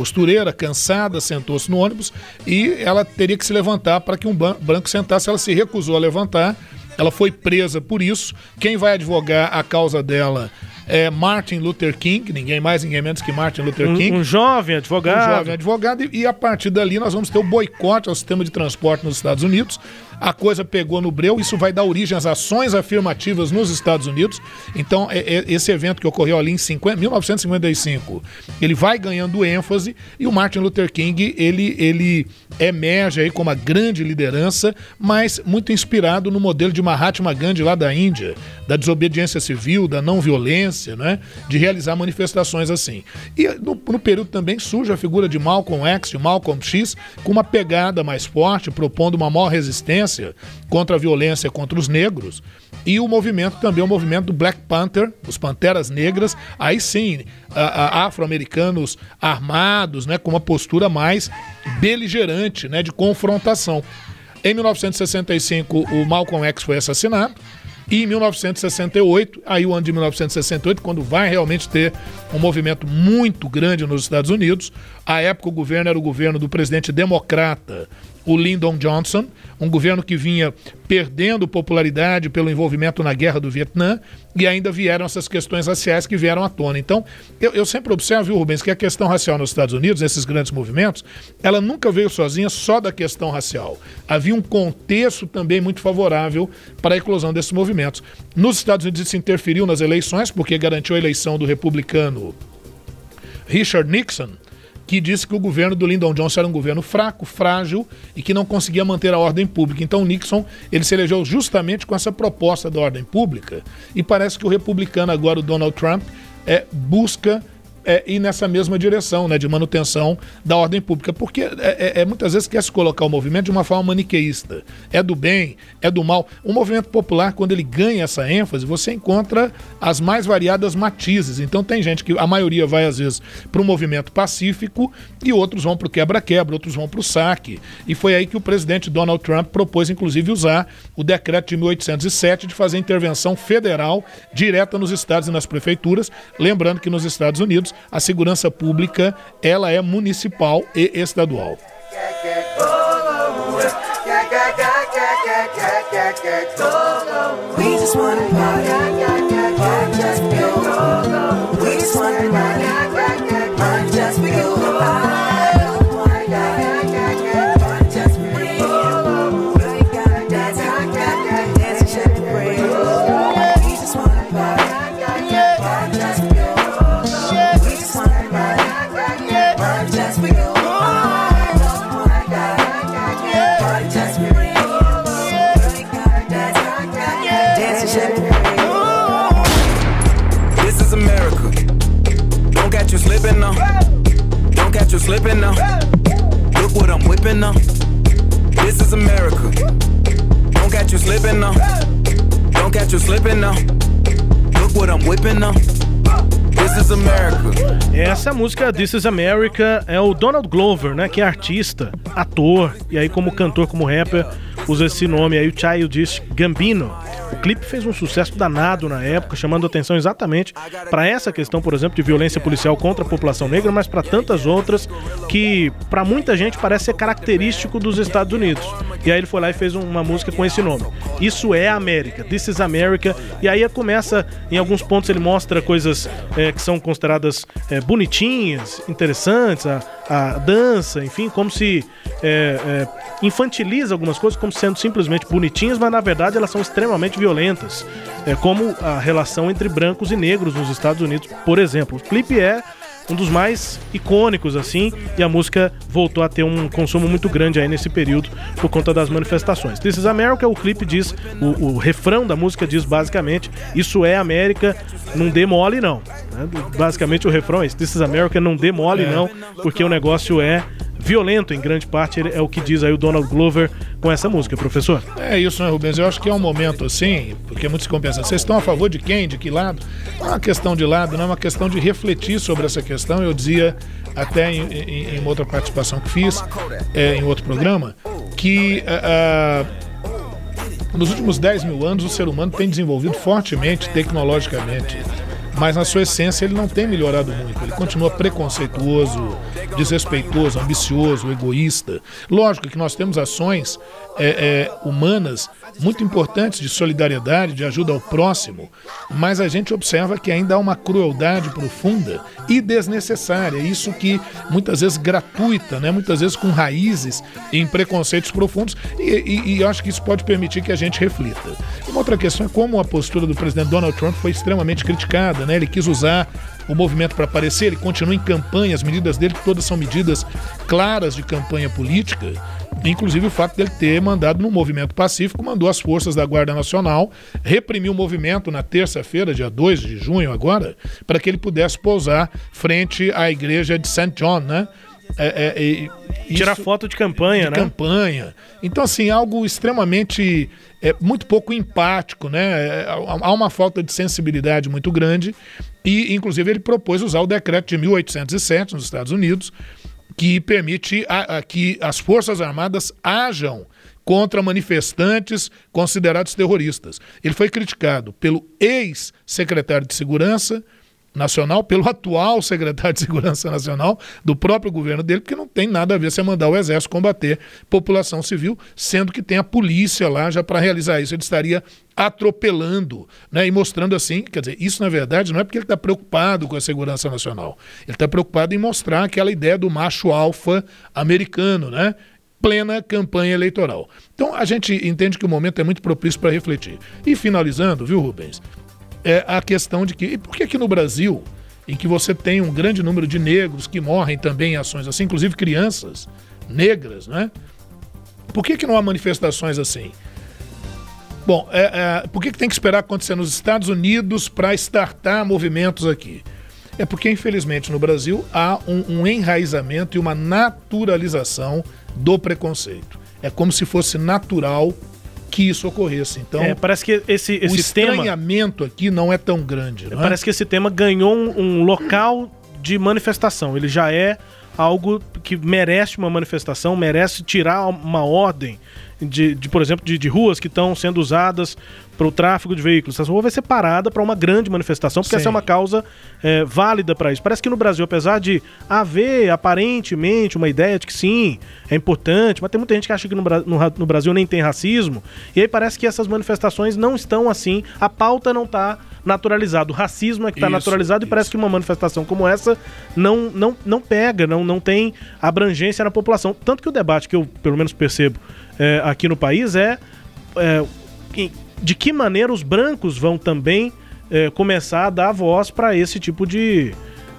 costureira, cansada, sentou-se no ônibus e ela teria que se levantar para que um branco sentasse. Ela se recusou a levantar, ela foi presa por isso. Quem vai advogar a causa dela é Martin Luther King, ninguém mais, ninguém menos que Martin Luther King. Um, um jovem advogado. Um jovem advogado, e, e a partir dali nós vamos ter o boicote ao sistema de transporte nos Estados Unidos a coisa pegou no breu, isso vai dar origem às ações afirmativas nos Estados Unidos. Então, é, é, esse evento que ocorreu ali em 50, 1955, ele vai ganhando ênfase e o Martin Luther King, ele, ele emerge aí como uma grande liderança, mas muito inspirado no modelo de Mahatma Gandhi lá da Índia, da desobediência civil, da não violência, né? de realizar manifestações assim. E no, no período também surge a figura de Malcolm X, de Malcolm X, com uma pegada mais forte, propondo uma maior resistência contra a violência contra os negros, e o movimento também, o movimento do Black Panther, os Panteras Negras, aí sim, afro-americanos armados, né, com uma postura mais beligerante, né, de confrontação. Em 1965, o Malcolm X foi assassinado. E em 1968, aí o ano de 1968, quando vai realmente ter um movimento muito grande nos Estados Unidos, a época o governo era o governo do presidente democrata o Lyndon Johnson, um governo que vinha perdendo popularidade pelo envolvimento na guerra do Vietnã, e ainda vieram essas questões raciais que vieram à tona. Então, eu, eu sempre observo, viu, Rubens, que a questão racial nos Estados Unidos, nesses grandes movimentos, ela nunca veio sozinha só da questão racial. Havia um contexto também muito favorável para a eclosão desses movimentos. Nos Estados Unidos isso interferiu nas eleições, porque garantiu a eleição do republicano Richard Nixon, que disse que o governo do Lyndon Johnson era um governo fraco, frágil e que não conseguia manter a ordem pública. Então Nixon ele se elegeu justamente com essa proposta da ordem pública e parece que o republicano agora, o Donald Trump, é, busca é, ir nessa mesma direção, né, de manutenção da ordem pública, porque é, é, é, muitas vezes quer se colocar o movimento de uma forma maniqueísta. É do bem, é do mal. O movimento popular, quando ele ganha essa ênfase, você encontra as mais variadas matizes. Então tem gente que a maioria vai às vezes para o movimento pacífico e outros vão para o quebra-quebra, outros vão para o saque. E foi aí que o presidente Donald Trump propôs, inclusive, usar o decreto de 1807 de fazer intervenção federal direta nos estados e nas prefeituras. Lembrando que nos Estados Unidos a segurança pública ela é municipal e estadual. We This is America. Don't catch you slipping. Don't catch you slipping. Look what I'm whipping. Essa música This is America é o Donald Glover, né, que é artista, ator e aí como cantor, como rapper, usa esse nome aí o Childish Gambino. O clipe fez um sucesso danado na época, chamando atenção exatamente para essa questão, por exemplo, de violência policial contra a população negra, mas para tantas outras que para muita gente parece ser característico dos Estados Unidos. E aí ele foi lá e fez uma música com esse nome. Isso é América, This is America. E aí começa, em alguns pontos ele mostra coisas é, que são consideradas é, bonitinhas, interessantes, a, a dança, enfim, como se é, é, infantiliza algumas coisas como sendo simplesmente bonitinhas, mas na verdade elas são extremamente violentas. É como a relação entre brancos e negros nos Estados Unidos, por exemplo. O clipe é um dos mais icônicos assim, e a música voltou a ter um consumo muito grande aí nesse período por conta das manifestações. This is America, o clipe diz, o, o refrão da música diz basicamente, isso é América, não dê mole não. Né? Basicamente o refrão é isso, This is America, não dê mole é. não, porque o negócio é violento em grande parte, é o que diz aí o Donald Glover com essa música, professor. É isso, né, Rubens? Eu acho que é um momento assim, porque muitos compensam. Vocês estão a favor de quem? De que lado? Não é uma questão de lado, não é uma questão de refletir sobre essa questão. Eu dizia até em, em, em outra participação que fiz, é, em outro programa, que. Uh, nos últimos 10 mil anos, o ser humano tem desenvolvido fortemente tecnologicamente mas na sua essência ele não tem melhorado muito. Ele continua preconceituoso, desrespeitoso, ambicioso, egoísta. Lógico que nós temos ações é, é, humanas muito importantes de solidariedade, de ajuda ao próximo, mas a gente observa que ainda há uma crueldade profunda e desnecessária, isso que muitas vezes gratuita, né? muitas vezes com raízes em preconceitos profundos, e, e, e acho que isso pode permitir que a gente reflita. Uma outra questão é como a postura do presidente Donald Trump foi extremamente criticada, né? ele quis usar o movimento para aparecer, ele continua em campanha, as medidas dele todas são medidas claras de campanha política, inclusive o fato dele ter mandado no movimento pacífico, mandou as forças da Guarda Nacional reprimir o movimento na terça-feira, dia 2 de junho agora, para que ele pudesse pousar frente à igreja de St. John, né? É, é, é, Tirar foto de campanha, de né? campanha. Então, assim, algo extremamente. É, muito pouco empático, né? É, há uma falta de sensibilidade muito grande. E, inclusive, ele propôs usar o decreto de 1807 nos Estados Unidos, que permite a, a, que as Forças Armadas ajam contra manifestantes considerados terroristas. Ele foi criticado pelo ex-secretário de Segurança Nacional, pelo atual [LAUGHS] secretário de Segurança Nacional, do próprio governo dele, porque não tem nada a ver você mandar o Exército combater população civil, sendo que tem a polícia lá já para realizar isso. Ele estaria atropelando né, e mostrando assim, quer dizer, isso na verdade não é porque ele está preocupado com a segurança nacional, ele está preocupado em mostrar aquela ideia do macho alfa americano, né? Plena campanha eleitoral. Então a gente entende que o momento é muito propício para refletir. E finalizando, viu, Rubens? É a questão de que, e por que aqui no Brasil, em que você tem um grande número de negros que morrem também em ações assim, inclusive crianças negras, né? Por que, que não há manifestações assim? Bom, é, é, por que, que tem que esperar acontecer nos Estados Unidos para startar movimentos aqui? É porque, infelizmente, no Brasil há um, um enraizamento e uma naturalização do preconceito. É como se fosse natural que isso ocorresse. Então, é, parece que esse, esse o estranhamento tema, aqui não é tão grande. É? Parece que esse tema ganhou um, um local de manifestação. Ele já é algo que merece uma manifestação, merece tirar uma ordem de, de por exemplo, de, de ruas que estão sendo usadas para o tráfego de veículos. Essa rua vai ser parada para uma grande manifestação, porque Sim. essa é uma causa é, válida para isso. Parece que no Brasil, apesar de haver aparentemente uma ideia de que sim, é importante, mas tem muita gente que acha que no, no, no Brasil nem tem racismo, e aí parece que essas manifestações não estão assim, a pauta não está naturalizado. O racismo é que está naturalizado isso. e parece que uma manifestação como essa não, não, não pega, não, não tem abrangência na população. Tanto que o debate que eu, pelo menos, percebo é, aqui no país é, é de que maneira os brancos vão também é, começar a dar voz para esse tipo de,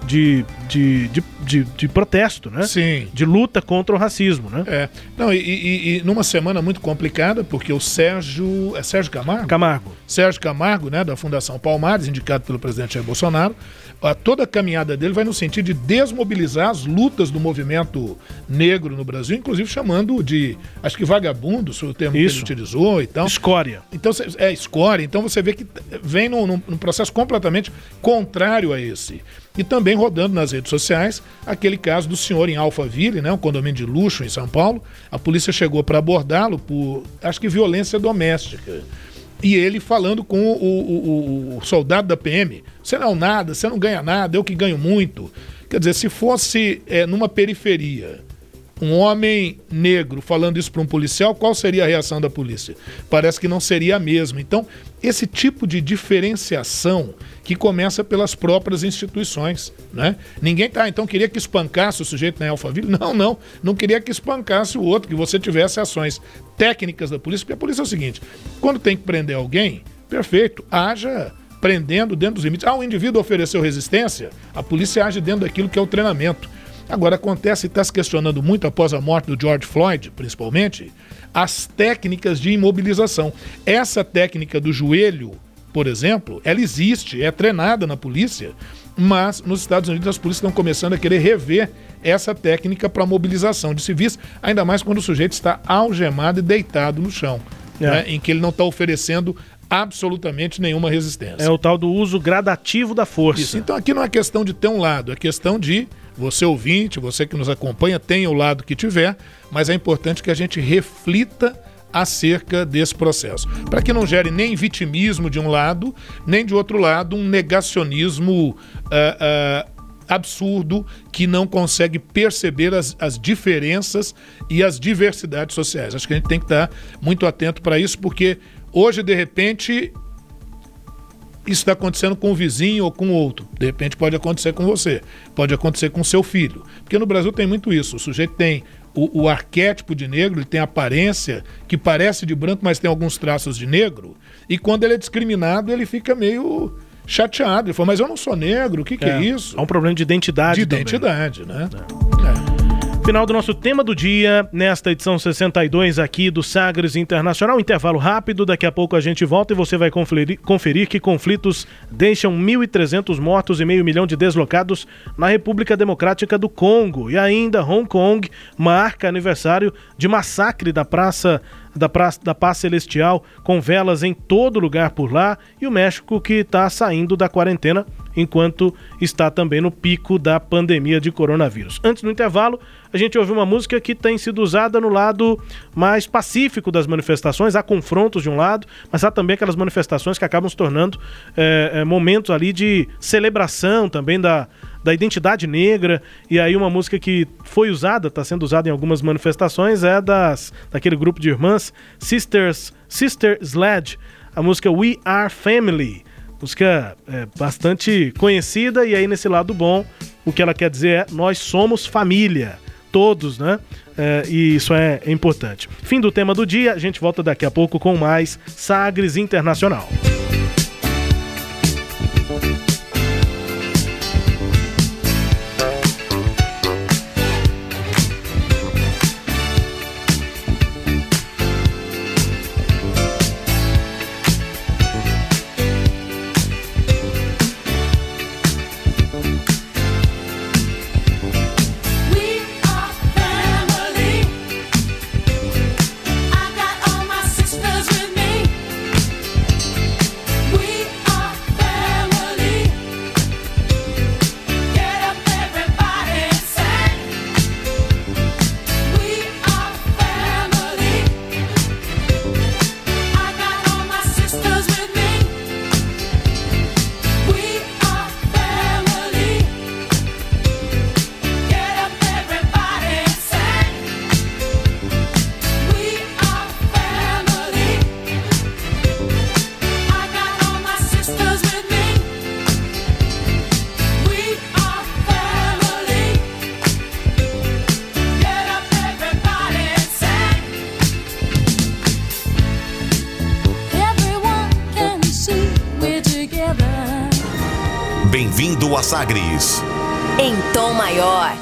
de, de, de, de, de, protesto, né? Sim. De luta contra o racismo, né? É. Não, e, e, e, numa semana muito complicada, porque o Sérgio. É Sérgio Camargo? Camargo. Sérgio Camargo, né, da Fundação Palmares, indicado pelo presidente Jair Bolsonaro, a, toda a caminhada dele vai no sentido de desmobilizar as lutas do movimento negro no Brasil, inclusive chamando de, acho que vagabundo, foi o termo Isso. que ele utilizou e tal. Escória. Então, é escória. Então você vê que vem num, num processo completamente contrário a esse. E também rodando nas redes sociais aquele caso do senhor em Alphaville, né, um condomínio de luxo em São Paulo. A polícia chegou para abordá-lo por, acho que, violência doméstica e ele falando com o, o, o, soldado da PM: você não é nada, você não ganha nada, eu que ganho muito. Quer dizer, se fosse é, numa periferia um homem negro falando isso para um policial, qual seria a reação da polícia? Parece que não seria a mesma. Então, esse tipo de diferenciação que começa pelas próprias instituições, né? Ninguém tá, então queria que espancasse o sujeito na Alphaville? [LAUGHS] Não, não, não queria que espancasse o outro, que você tivesse ações técnicas da polícia, porque a polícia é o seguinte, quando tem que prender alguém, perfeito, haja prendendo dentro dos limites. Ah, o indivíduo ofereceu resistência, a polícia age dentro daquilo que é o treinamento. Agora, acontece e está se questionando muito após a morte do George Floyd, principalmente, as técnicas de imobilização. Essa técnica do joelho, por exemplo, ela existe, é treinada na polícia, mas nos Estados Unidos as polícias estão começando a querer rever essa técnica para mobilização de civis, ainda mais quando o sujeito está algemado e deitado no chão, é. né, em que ele não está oferecendo absolutamente nenhuma resistência. É o tal do uso gradativo da força. Isso. Então aqui não é questão de ter um lado, é questão de você ouvinte, você que nos acompanha, tenha o lado que tiver, mas é importante que a gente reflita acerca desse processo, para que não gere nem vitimismo de um lado, nem de outro lado um negacionismo uh, uh, absurdo que não consegue perceber as, as diferenças e as diversidades sociais. Acho que a gente tem que estar muito atento para isso, porque hoje, de repente, isso está acontecendo com o vizinho ou com outro. De repente pode acontecer com você, pode acontecer com seu filho. Porque no Brasil tem muito isso. O sujeito tem o, o, arquétipo de negro, ele tem aparência que parece de branco, mas tem alguns traços de negro. E quando ele é discriminado, ele fica meio chateado. Ele fala, mas eu não sou negro, o que, que é, é isso? É um problema de identidade. De identidade, também. né? É. Final do nosso tema do dia, nesta edição 62 aqui do Sagres Internacional. Intervalo rápido, daqui a pouco a gente volta e você vai conferir, conferir que conflitos deixam 1.300 mortos e meio milhão de deslocados na República Democrática do Congo. E ainda Hong Kong marca aniversário de massacre da Praça da, pra, da paz celestial, com velas em todo lugar por lá, e o México que está saindo da quarentena enquanto está também no pico da pandemia de coronavírus. Antes do intervalo, a gente ouviu uma música que tem sido usada no lado mais pacífico das manifestações. Há confrontos de um lado, mas há também aquelas manifestações que acabam se tornando é, momentos ali de celebração também da, da identidade negra. E aí uma música que foi usada, está sendo usada em algumas manifestações, é das daquele grupo de irmãs Sisters Sister Sledge, a música We Are Family. Música é, bastante conhecida e aí nesse lado bom, o que ela quer dizer é nós somos família, todos, né? É, e isso é, importante. Fim do tema do dia, a gente volta daqui a pouco com mais Sagres Internacional. Em tom maior.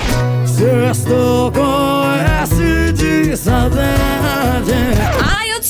Sexto com S de saudade. Eu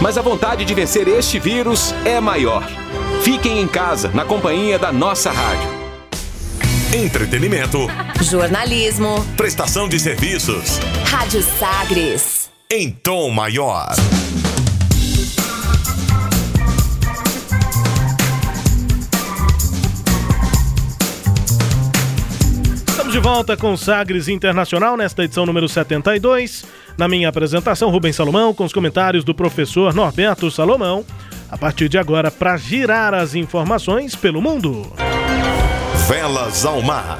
Mas a vontade de vencer este vírus é maior. Fiquem em casa, na companhia da nossa rádio. Entretenimento. Jornalismo. Prestação de serviços. Rádio Sagres. Em tom maior. De volta com Sagres Internacional nesta edição número 72. Na minha apresentação, Rubens Salomão, com os comentários do professor Norberto Salomão. A partir de agora, para girar as informações pelo mundo. Velas ao mar.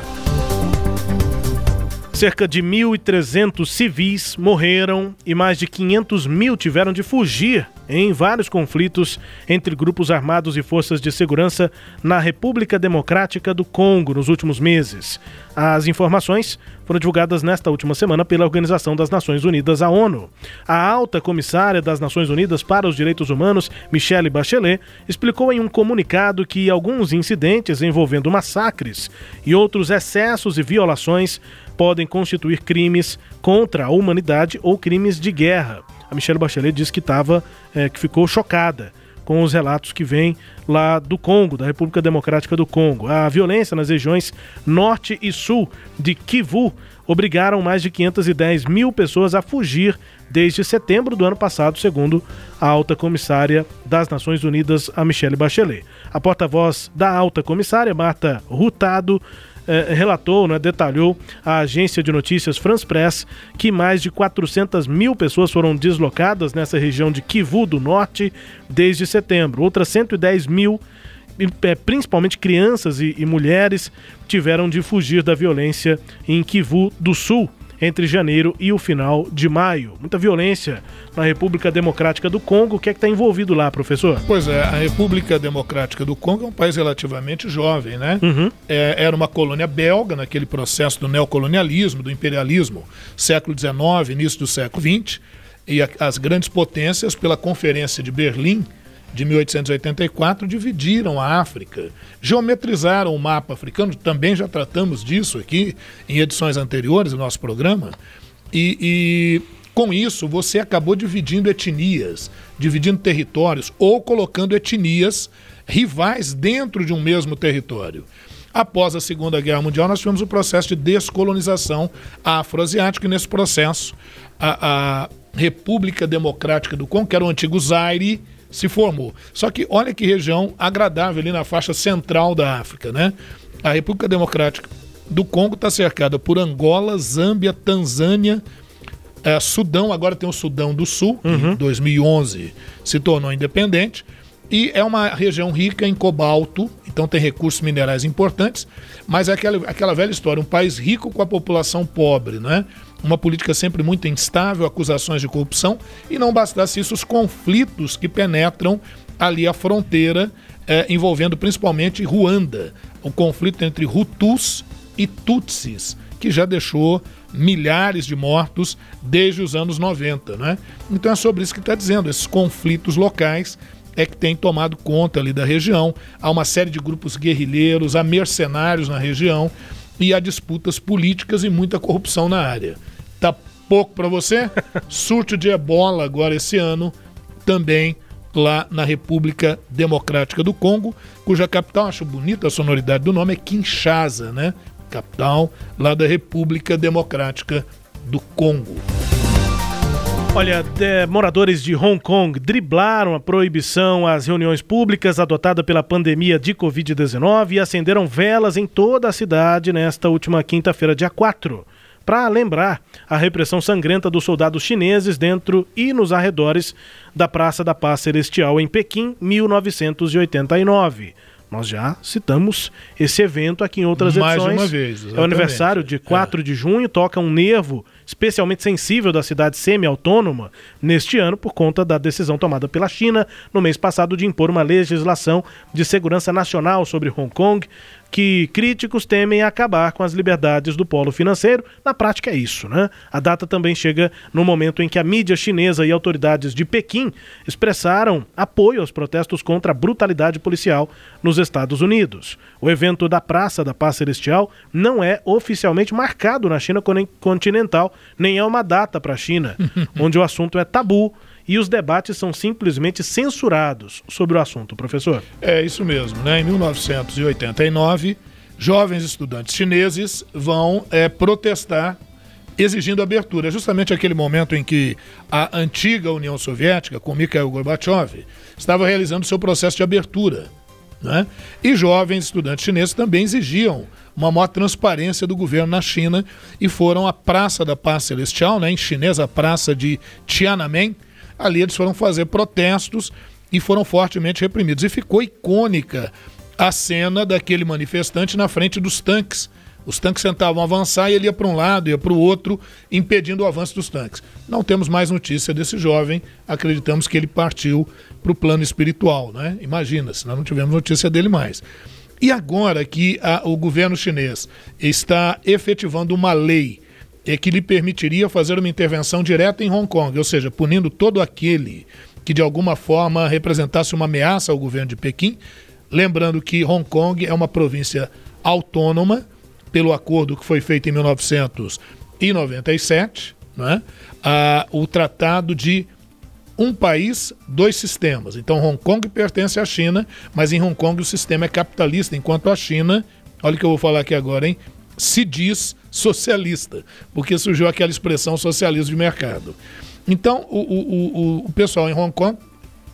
Cerca de 1.300 civis morreram e mais de 500 mil tiveram de fugir em vários conflitos entre grupos armados e forças de segurança na República Democrática do Congo nos últimos meses. As informações foram divulgadas nesta última semana pela Organização das Nações Unidas, a ONU. A alta comissária das Nações Unidas para os Direitos Humanos, Michelle Bachelet, explicou em um comunicado que alguns incidentes envolvendo massacres e outros excessos e violações podem constituir crimes contra a humanidade ou crimes de guerra. A Michelle Bachelet disse que estava, é, que ficou chocada com os relatos que vêm lá do Congo, da República Democrática do Congo. A violência nas regiões norte e sul de Kivu, obrigaram mais de 510 mil pessoas a fugir desde setembro do ano passado, segundo a alta comissária das Nações Unidas, a Michelle Bachelet. A porta-voz da alta comissária, Marta Rutado, eh, relatou, né, detalhou à agência de notícias France Press que mais de 400 mil pessoas foram deslocadas nessa região de Kivu do Norte desde setembro. Outras 110 mil eh, principalmente crianças e, e, mulheres, tiveram de fugir da violência em Kivu do Sul entre janeiro e o final de maio. Muita violência na República Democrática do Congo. O que é que está envolvido lá, professor? Pois é, a República Democrática do Congo é um país relativamente jovem, né? Uhum. É, era uma colônia belga naquele processo do neocolonialismo, do imperialismo, século XIX, início do século XX, e a, as grandes potências, pela Conferência de Berlim, de 1884 dividiram a África, geometrizaram o mapa africano, também já tratamos disso aqui em edições anteriores do nosso programa, e, e com isso você acabou dividindo etnias, dividindo territórios ou colocando etnias rivais dentro de um mesmo território. Após a Segunda Guerra Mundial, nós tivemos o processo de descolonização afroasiática, e nesse processo, a, a República Democrática do Congo, que era o antigo Zaire, se formou. Só que olha que região agradável ali na faixa central da África, né? A República Democrática do Congo está cercada por Angola, Zâmbia, Tanzânia, é, Sudão, agora tem o Sudão do Sul, uhum. em 2011 se tornou independente, e é uma região rica em cobalto, então tem recursos minerais importantes, mas é aquela, aquela velha história, um país rico com a população pobre, né? Uma política sempre muito instável, acusações de corrupção, e não bastasse isso, os conflitos que penetram ali a fronteira, eh, envolvendo principalmente Ruanda, o conflito entre Hutus e Tutsis, que já deixou milhares de mortos desde os anos 90. Né? Então é sobre isso que está dizendo, esses conflitos locais é que tem tomado conta ali da região. Há uma série de grupos guerrilheiros, há mercenários na região e há disputas políticas e muita corrupção na área. Tá pouco para você? [LAUGHS] Surto de ebola agora esse ano, também lá na República Democrática do Congo, cuja capital, acho bonita a sonoridade do nome, é Kinshasa, né? Capital lá da República Democrática do Congo. Olha, de, moradores de Hong Kong driblaram a proibição às reuniões públicas adotada pela pandemia de Covid-19 e acenderam velas em toda a cidade nesta última quinta-feira, dia 4 para lembrar a repressão sangrenta dos soldados chineses dentro e nos arredores da Praça da Paz Celestial em Pequim, 1989. Nós já citamos esse evento aqui em outras Mais edições. uma vez. Exatamente. É o aniversário de 4 é. de junho, toca um nervo especialmente sensível da cidade semi-autônoma neste ano por conta da decisão tomada pela China no mês passado de impor uma legislação de segurança nacional sobre Hong Kong, que críticos temem acabar com as liberdades do polo financeiro. Na prática é isso, né? A data também chega no momento em que a mídia chinesa e autoridades de Pequim expressaram apoio aos protestos contra a brutalidade policial nos Estados Unidos. O evento da Praça da Paz Celestial não é oficialmente marcado na China continental, nem é uma data para a China, [LAUGHS] onde o assunto é tabu e os debates são simplesmente censurados sobre o assunto, professor. É isso mesmo, né? Em 1989, jovens estudantes chineses vão é, protestar exigindo abertura. É justamente aquele momento em que a antiga União Soviética, com Mikhail Gorbachev, estava realizando seu processo de abertura. Né? E jovens estudantes chineses também exigiam uma maior transparência do governo na China e foram à Praça da Paz Celestial, né, em chinês, a Praça de Tiananmen, Ali eles foram fazer protestos e foram fortemente reprimidos. E ficou icônica a cena daquele manifestante na frente dos tanques. Os tanques tentavam avançar e ele ia para um lado, ia para o outro, impedindo o avanço dos tanques. Não temos mais notícia desse jovem, acreditamos que ele partiu para o plano espiritual, né? Imagina, se nós não tivemos notícia dele mais. E agora que a, o governo chinês está efetivando uma lei é que lhe permitiria fazer uma intervenção direta em Hong Kong, ou seja, punindo todo aquele que de alguma forma representasse uma ameaça ao governo de Pequim. Lembrando que Hong Kong é uma província autônoma, pelo acordo que foi feito em 1997, né? ah, o tratado de um país, dois sistemas. Então, Hong Kong pertence à China, mas em Hong Kong o sistema é capitalista, enquanto a China, olha o que eu vou falar aqui agora, hein? Se diz socialista, porque surgiu aquela expressão socialismo de mercado. Então, o, o, o, o pessoal em Hong Kong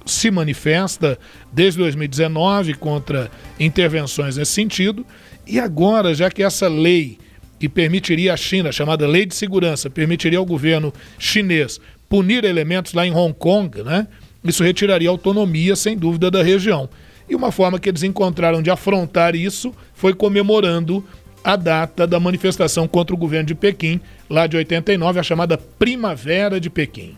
se manifesta desde 2019 contra intervenções nesse sentido, e agora, já que essa lei que permitiria à China, chamada Lei de Segurança, permitiria ao governo chinês punir elementos lá em Hong Kong, né? Isso retiraria autonomia, sem dúvida, da região. E uma forma que eles encontraram de afrontar isso foi comemorando a data da manifestação contra o governo de Pequim, lá de 89, a chamada Primavera de Pequim.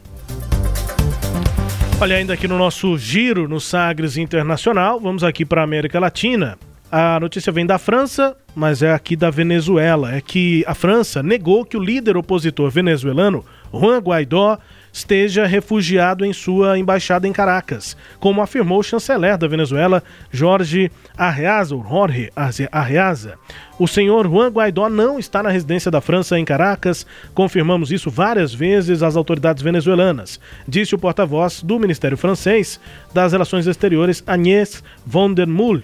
Olha, ainda aqui no nosso giro no Sagres Internacional, vamos aqui para a América Latina. A notícia vem da França, mas é aqui da Venezuela. É que a França negou que o líder opositor venezuelano, Juan Guaidó, esteja refugiado em sua embaixada em Caracas, como afirmou o chanceler da Venezuela, Jorge Arreaza, Jorge Arreaza. O senhor Juan Guaidó não está na residência da França em Caracas, confirmamos isso várias vezes às autoridades venezuelanas, disse o porta-voz do Ministério Francês das Relações Exteriores, Agnès von der Mull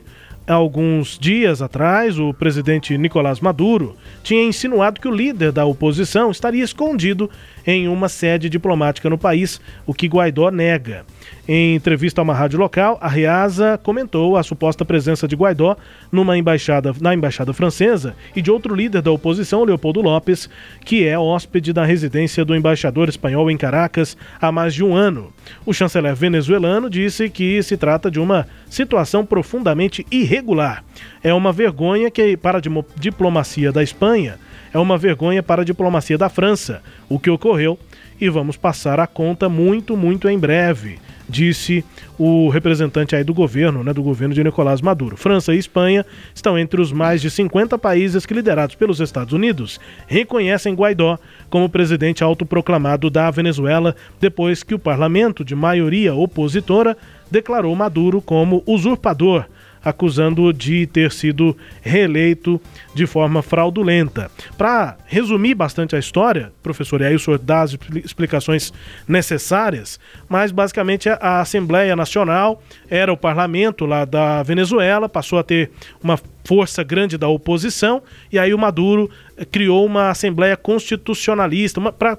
alguns dias atrás, o presidente Nicolás Maduro tinha insinuado que o líder da oposição estaria escondido em uma sede diplomática no país, o que Guaidó nega. Em entrevista a uma rádio local, a Riasa comentou a suposta presença de Guaidó numa embaixada, na embaixada francesa e de outro líder da oposição, Leopoldo Lopes, que é hóspede da residência do embaixador espanhol em Caracas há mais de um ano. O chanceler venezuelano disse que se trata de uma situação profundamente irregular. É uma vergonha que para a diplomacia da Espanha é uma vergonha para a diplomacia da França, o que ocorreu, e vamos passar a conta muito, muito em breve, disse o representante aí do governo, né, do governo de Nicolás Maduro. França e Espanha estão entre os mais de 50 países que, liderados pelos Estados Unidos, reconhecem Guaidó como presidente autoproclamado da Venezuela, depois que o parlamento, de maioria opositora, declarou Maduro como usurpador acusando-o de ter sido reeleito de forma fraudulenta. Para resumir bastante a história, professor, e aí o senhor dá as explicações necessárias, mas basicamente a Assembleia Nacional era o parlamento lá da Venezuela, passou a ter uma força grande da oposição, e aí o Maduro criou uma Assembleia Constitucionalista, pra,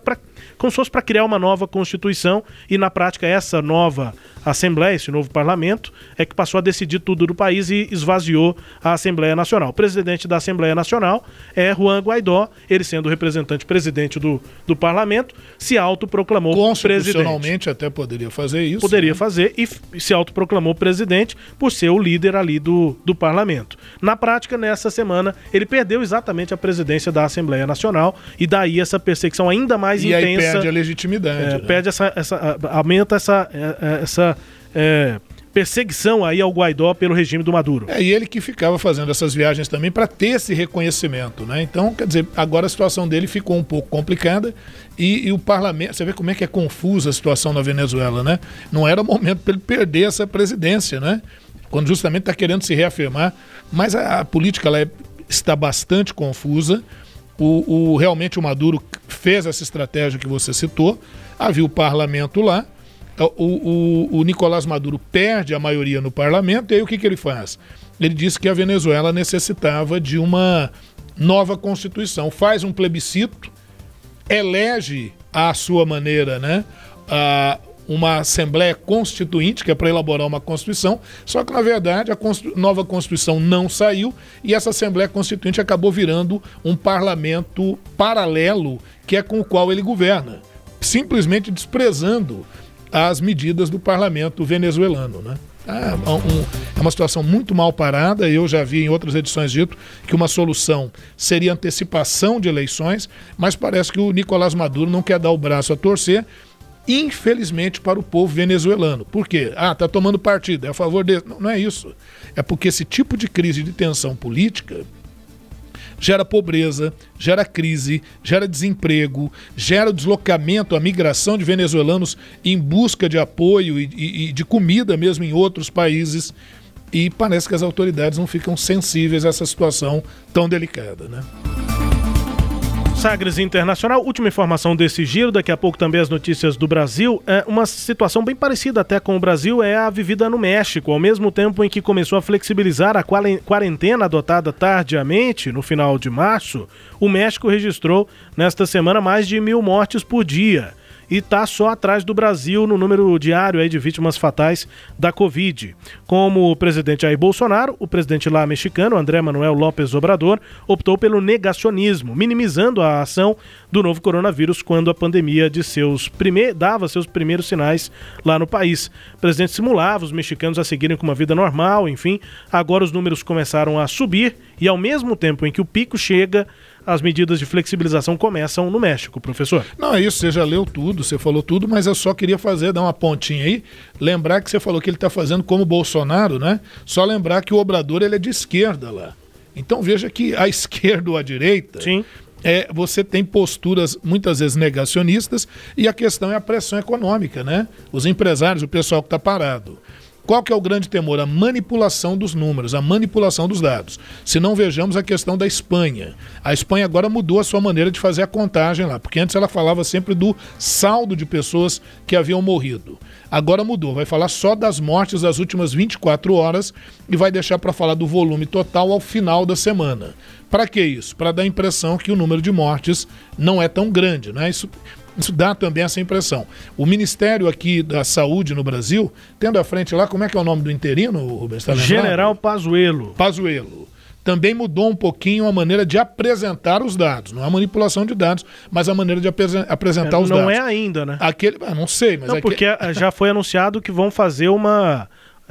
como se fosse para criar uma nova Constituição, e na prática essa nova Assembleia, esse novo parlamento, é que passou a decidir tudo do país e esvaziou a Assembleia Nacional. O presidente da Assembleia Nacional é Juan Guaidó, ele sendo o representante presidente do, do parlamento, se autoproclamou presidente. Constitucionalmente até poderia fazer isso. Poderia né? fazer e se autoproclamou presidente por ser o líder ali do, do parlamento. Na prática, nessa semana, ele perdeu exatamente a presidência da Assembleia Nacional e daí essa perseguição ainda mais e intensa. E aí perde a legitimidade. É, né? Perde essa, essa. aumenta essa. essa é, perseguição aí ao Guaidó pelo regime do Maduro. É, e ele que ficava fazendo essas viagens também para ter esse reconhecimento, né? Então, quer dizer, agora a situação dele ficou um pouco complicada e, e o parlamento, você vê como é que é confusa a situação na Venezuela, né? Não era momento para ele perder essa presidência, né? Quando justamente está querendo se reafirmar, mas a, a política ela é, está bastante confusa. O, o, realmente o Maduro fez essa estratégia que você citou, havia o parlamento lá, o, o, o, Nicolás Maduro perde a maioria no parlamento, e aí o que, que ele faz? Ele disse que a Venezuela necessitava de uma nova constituição, faz um plebiscito, elege à sua maneira, né? A, uma Assembleia Constituinte, que é para elaborar uma Constituição, só que, na verdade, a nova Constituição não saiu e essa Assembleia Constituinte acabou virando um parlamento paralelo, que é com o qual ele governa, simplesmente desprezando as medidas do parlamento venezuelano. Né? É, um, é, uma situação muito mal parada. Eu já vi em outras edições dito que uma solução seria antecipação de eleições, mas parece que o Nicolás Maduro não quer dar o braço a torcer, infelizmente, para o povo venezuelano. Por quê? Ah, está tomando partido, é a favor dele. Não, não é isso. É porque esse tipo de crise de tensão política gera pobreza, gera crise, gera desemprego, gera deslocamento, a migração de venezuelanos em busca de apoio e, e, e de comida mesmo em outros países. E parece que as autoridades não ficam sensíveis a essa situação tão delicada, né? Sagres Internacional, última informação desse giro, daqui a pouco também as notícias do Brasil. É uma situação bem parecida até com o Brasil é a vivida no México. Ao mesmo tempo em que começou a flexibilizar a quarentena adotada tardiamente, no final de março, o México registrou nesta semana mais de mil mortes por dia e está só atrás do Brasil no número diário aí de vítimas fatais da Covid. Como o presidente Jair Bolsonaro, o presidente lá mexicano, André Manuel López Obrador, optou pelo negacionismo, minimizando a ação do novo coronavírus quando a pandemia de seus prime... dava seus primeiros sinais lá no país. O presidente simulava os mexicanos a seguirem com uma vida normal, enfim. Agora os números começaram a subir e ao mesmo tempo em que o pico chega, as medidas de flexibilização começam no México, professor. Não, é isso, você já leu tudo, você falou tudo, mas eu só queria fazer, dar uma pontinha aí, lembrar que você falou que ele está fazendo como Bolsonaro, né? Só lembrar que o Obrador ele é de esquerda lá. Então veja que a [LAUGHS] esquerda ou a direita. Sim. É, você tem posturas muitas vezes negacionistas e a questão é a pressão econômica, né? Os empresários, o pessoal que está parado. Qual que é o grande temor? A manipulação dos números, a manipulação dos dados. Se não vejamos a questão da Espanha. A Espanha agora mudou a sua maneira de fazer a contagem lá, porque antes ela falava sempre do saldo de pessoas que haviam morrido. Agora mudou, vai falar só das mortes das últimas 24 horas e vai deixar para falar do volume total ao final da semana. Para que isso? Para dar a impressão que o número de mortes não é tão grande, né? Isso isso dá também essa impressão. O Ministério aqui da Saúde no Brasil, tendo à frente lá, como é que é o nome do interino, Rubens? Tá General Pazuello. Pazuello. Também mudou um pouquinho a maneira de apresentar os dados. Não é manipulação de dados, mas a maneira de apresentar é, os não dados. Não é ainda, né? Aquele, ah, não sei, mas... Não, aquele... porque já foi anunciado que vão fazer uma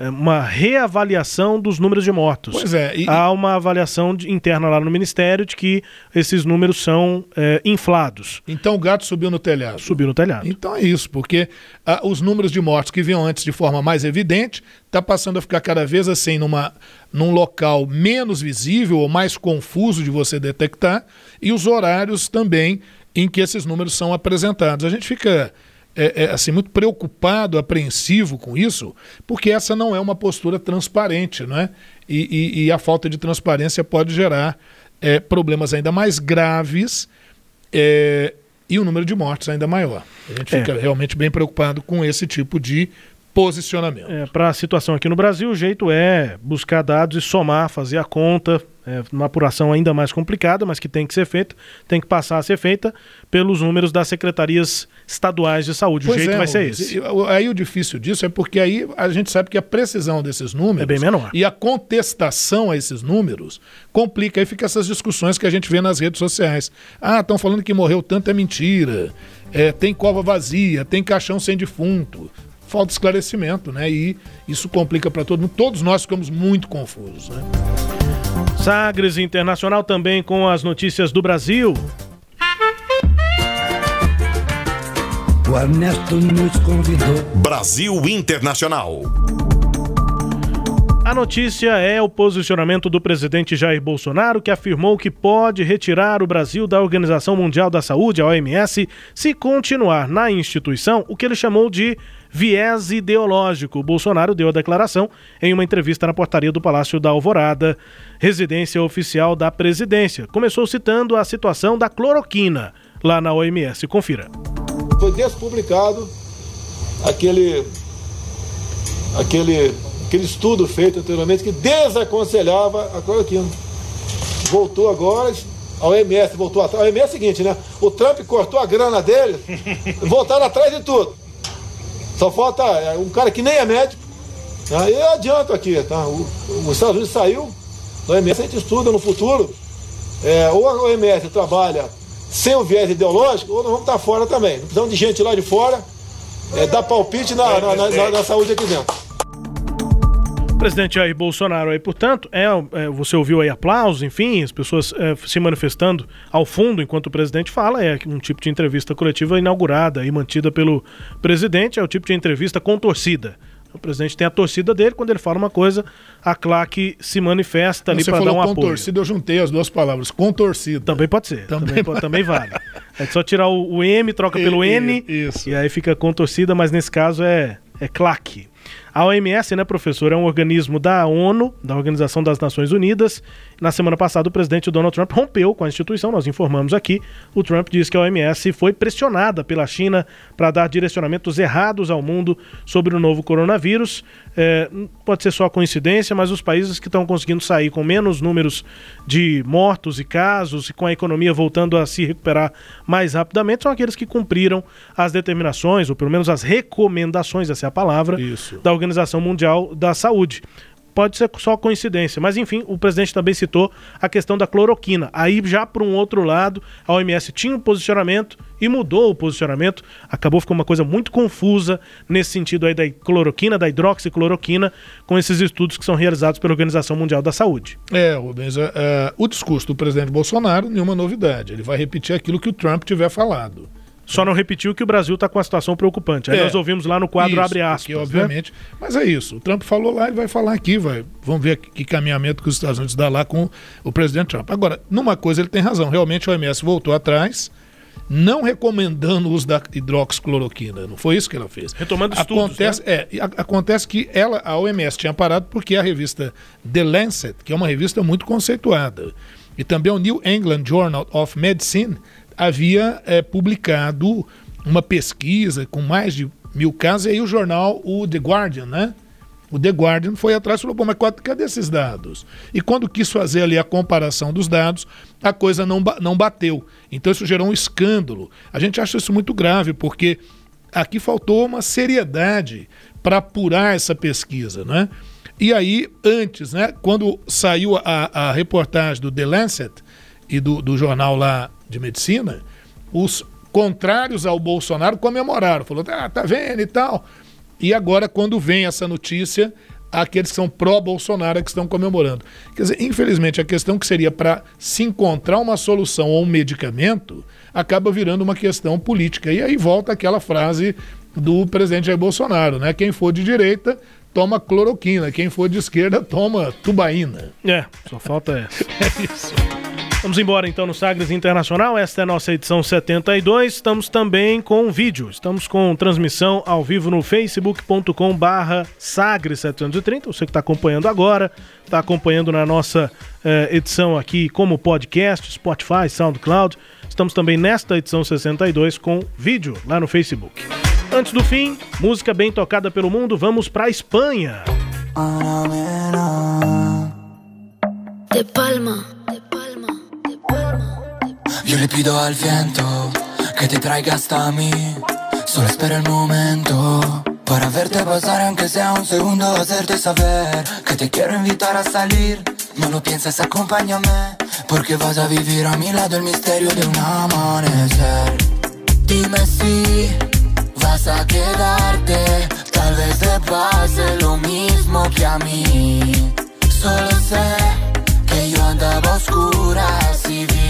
uma reavaliação dos números de mortos. Pois é. E... Há uma avaliação de, interna lá no Ministério de que esses números são é, inflados. Então o gato subiu no telhado. Subiu no telhado. Então é isso, porque ah, os números de mortos que vinham antes de forma mais evidente está passando a ficar cada vez assim numa, num local menos visível ou mais confuso de você detectar e os horários também em que esses números são apresentados. A gente fica é, é, assim muito preocupado, apreensivo com isso, porque essa não é uma postura transparente, né? E, e, e a falta de transparência pode gerar é, problemas ainda mais graves é, e o número de mortes ainda maior. A gente fica É. realmente bem preocupado com esse tipo de posicionamento. É, Para a situação aqui no Brasil, o jeito é buscar dados e somar, fazer a conta, é uma apuração ainda mais complicada, mas que tem que ser feita, tem que passar a ser feita pelos números das secretarias estaduais de saúde. Pois o jeito é, vai ser esse. Aí o difícil disso é porque aí a gente sabe que a precisão desses números É bem menor. e a contestação a esses números complica. Aí fica essas discussões que a gente vê nas redes sociais. Ah, estão falando que morreu tanto é mentira. É, tem cova vazia, tem caixão sem defunto. Falta esclarecimento, né? E isso complica para todo mundo. Todos nós ficamos muito confusos, né? Sagres Internacional também com as notícias do Brasil. O Ernesto nos convidou. Brasil Internacional. A notícia é o posicionamento do presidente Jair Bolsonaro, que afirmou que pode retirar o Brasil da Organização Mundial da Saúde, a OMS, se continuar na instituição o que ele chamou de viés ideológico. Bolsonaro deu a declaração em uma entrevista na portaria do Palácio da Alvorada, residência oficial da presidência. Começou citando a situação da cloroquina lá na OMS. Confira. Foi despublicado aquele, aquele, aquele estudo feito anteriormente que desaconselhava a cloroquina. Voltou agora, a OMS voltou atrás. A OMS é o seguinte, né? O Trump cortou a grana dele, [LAUGHS] voltaram atrás de tudo. Só falta é, um cara que nem é médico. Né? E eu adianto aqui, tá? O, os Estados Unidos saiu da OMS, a gente estuda no futuro. É, ou a OMS trabalha sem o viés ideológico, ou nós vamos estar fora também. Não precisamos de gente lá de fora é, dar palpite na, na, na- na- na saúde aqui dentro. O presidente Jair Bolsonaro aí, portanto, é, é, você ouviu aí aplausos, enfim, as pessoas é, se manifestando ao fundo enquanto o presidente fala, é um tipo de entrevista coletiva inaugurada e mantida pelo presidente, é o tipo de entrevista com torcida. O presidente tem a torcida dele, quando ele fala uma coisa, a claque se manifesta ali para dar um com apoio. torcida, eu juntei as duas palavras. Com torcida. Também pode ser. Também Também, pode- também vale. É só tirar o, o M, troca pelo I- [LAUGHS] N isso. e aí fica com torcida, mas nesse caso é, é claque. A OMS, né, professor, é um organismo da ONU, da Organização das Nações Unidas. Na semana passada, o presidente Donald Trump rompeu com a instituição, nós informamos aqui. O Trump disse que a OMS foi pressionada pela China para dar direcionamentos errados ao mundo sobre o novo coronavírus. É, pode ser só coincidência, mas os países que estão conseguindo sair com menos números de mortos e casos e com a economia voltando a se recuperar mais rapidamente são aqueles que cumpriram as determinações, ou pelo menos as recomendações, essa é a palavra, Isso. da Organização Mundial da Saúde. Pode ser só coincidência, mas enfim, o presidente também citou a questão da cloroquina. Aí, já por um outro lado, a OMS tinha um posicionamento e mudou o posicionamento. Acabou ficando uma coisa muito confusa nesse sentido aí da cloroquina, da hidroxicloroquina, com esses estudos que são realizados pela Organização Mundial da Saúde. É, Rubens, é, o discurso do presidente Bolsonaro, nenhuma novidade. Ele vai repetir aquilo que o Trump tiver falado. Só não repetiu que o Brasil está com uma situação preocupante. Aí É. nós ouvimos lá no quadro Isso, abre aspas. porque, né? obviamente. Mas é isso. O Trump falou lá, ele vai falar aqui, vai. Vamos ver que caminhamento que os Estados Unidos dá lá com o presidente Trump. Agora, numa coisa ele tem razão. Realmente a OMS voltou atrás, não recomendando o uso da hidroxicloroquina. Não foi isso que ela fez. Retomando estudos, acontece, é, e a- acontece que ela, a OMS tinha parado porque a revista The Lancet, que é uma revista muito conceituada, e também o New England Journal of Medicine havia é, publicado uma pesquisa com mais de mil casos, e aí o jornal, o The Guardian, né? O The Guardian foi atrás e falou, Pô, mas cadê esses dados? E quando quis fazer ali a comparação dos dados, a coisa não, não bateu. Então isso gerou um escândalo. A gente acha isso muito grave, porque aqui faltou uma seriedade para apurar essa pesquisa, né? E aí, antes, né, quando saiu a, a reportagem do The Lancet e do, do jornal lá de medicina, os contrários ao Bolsonaro comemoraram. Falou, ah, tá vendo e tal. E agora, quando vem essa notícia, aqueles que são pró-Bolsonaro é que estão comemorando. Quer dizer, infelizmente, a questão que seria para se encontrar uma solução ou um medicamento acaba virando uma questão política. E aí volta aquela frase do presidente Jair Bolsonaro, né? Quem for de direita toma cloroquina, quem for de esquerda toma tubaína. É, só falta essa. [LAUGHS] É isso. Vamos embora então no Sagres Internacional. Esta é a nossa edição 72. Estamos também com vídeo. Estamos com transmissão ao vivo no facebook.com barra Sagres 730. Você que está acompanhando agora, está acompanhando na nossa eh, edição aqui como podcast, Spotify, SoundCloud. Estamos também nesta edição 62 com vídeo lá no Facebook. Antes do fim, música bem tocada pelo mundo, vamos para Espanha. De Palma. Yo le pido al viento que te traiga hasta mí. Solo espera el momento para verte pasar, aunque sea un segundo, hacerte saber que te quiero invitar a salir. No lo pienses, acompáñame, porque vas a vivir a mi lado el misterio de un amanecer. Dime si vas a quedarte, tal vez te pase lo mismo que a mí. Solo sé que yo andaba a oscuras y vi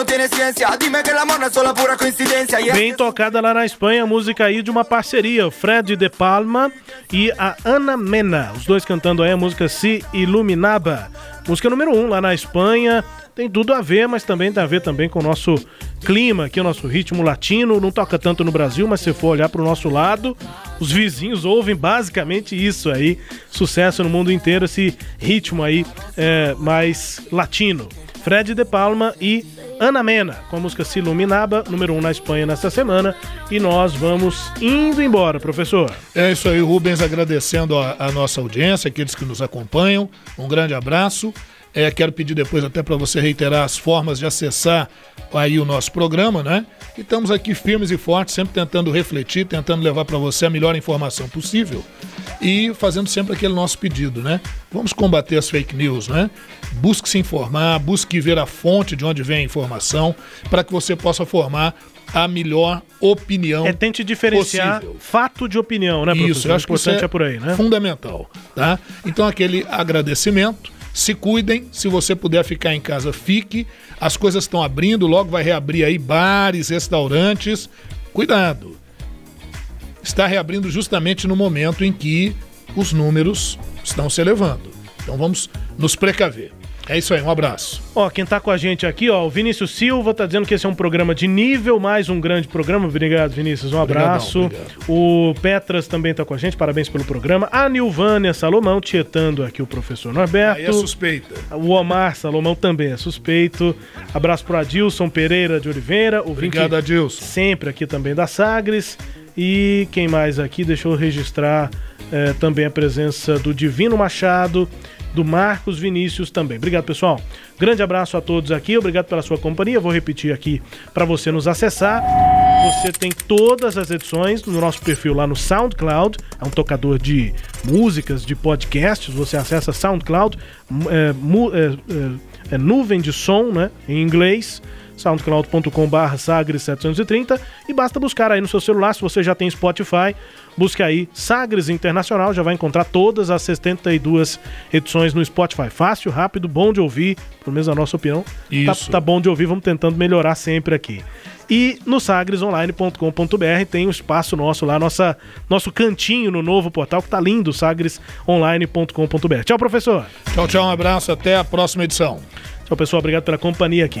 no tiene ciencia, dime que el amor no es solo pura coincidencia. Bem tocada lá na Espanha, música aí de uma parceria, o Fred de Palma e a Ana Mena. Os dois cantando aí a música Se Iluminaba. Música número um lá na Espanha. Tem tudo a ver, mas também tem a ver também com o nosso clima aqui, o nosso ritmo latino. Não toca tanto no Brasil, mas se for olhar para o nosso lado, os vizinhos ouvem basicamente isso aí. Sucesso no mundo inteiro, esse ritmo aí é, mais latino. Fred de Palma e Ana Mena, com a música Se Iluminaba, número 1 um na Espanha nesta semana. E nós vamos indo embora, professor. É isso aí, Rubens, agradecendo a, a nossa audiência, aqueles que nos acompanham. Um grande abraço. É, quero pedir depois até para você reiterar as formas de acessar aí o nosso programa, né? E estamos aqui firmes e fortes, sempre tentando refletir, tentando levar para você a melhor informação possível. E fazendo sempre aquele nosso pedido, né? Vamos combater as fake news, né? Busque se informar, busque ver a fonte de onde vem a informação, para que você possa formar a melhor opinião. É, tente diferenciar possível. fato de opinião, né, professor? Isso, eu acho o que isso importante é, é por aí, né? fundamental, tá? Então aquele agradecimento, se cuidem, se você puder ficar em casa, fique. As coisas estão abrindo, logo vai reabrir aí bares, restaurantes. Cuidado. Está reabrindo justamente no momento em que os números estão se elevando. Então vamos nos precaver. É isso aí, um abraço. Ó, quem tá com a gente aqui, ó, o Vinícius Silva tá dizendo que esse é um programa de nível, mais um grande programa. Obrigado, Vinícius, um abraço. Obrigadão, O Petras também tá com a gente, parabéns pelo programa. A Nilvânia Salomão, tietando aqui o professor Norberto. Aí é suspeita. O Omar Salomão também é suspeito. Abraço pro Adilson Pereira de Oliveira. O Obrigado, Adilson. Sempre aqui também da Sagres. E quem mais aqui? Deixa eu registrar eh, também a presença do Divino Machado, do Marcos Vinícius também. Obrigado, pessoal. Grande abraço a todos aqui. Obrigado pela sua companhia. Vou repetir aqui para você nos acessar. Você tem todas as edições no nosso perfil lá no SoundCloud. É um tocador de músicas, de podcasts. Você acessa SoundCloud, é, é, é, é nuvem de som, né? Em inglês soundcloud.com.br Sagres 730 e basta buscar aí no seu celular, se você já tem Spotify, busque aí Sagres Internacional, já vai encontrar todas as 72 edições no Spotify. Fácil, rápido, bom de ouvir, pelo menos a nossa opinião. Tá, Isso. tá bom de ouvir, vamos tentando melhorar sempre aqui. E no sagresonline.com.br tem um espaço nosso lá, nossa, nosso cantinho no novo portal que tá lindo, sagresonline.com.br. Tchau, professor. Tchau, tchau, um abraço, até a próxima edição. Tchau, pessoal, obrigado pela companhia aqui.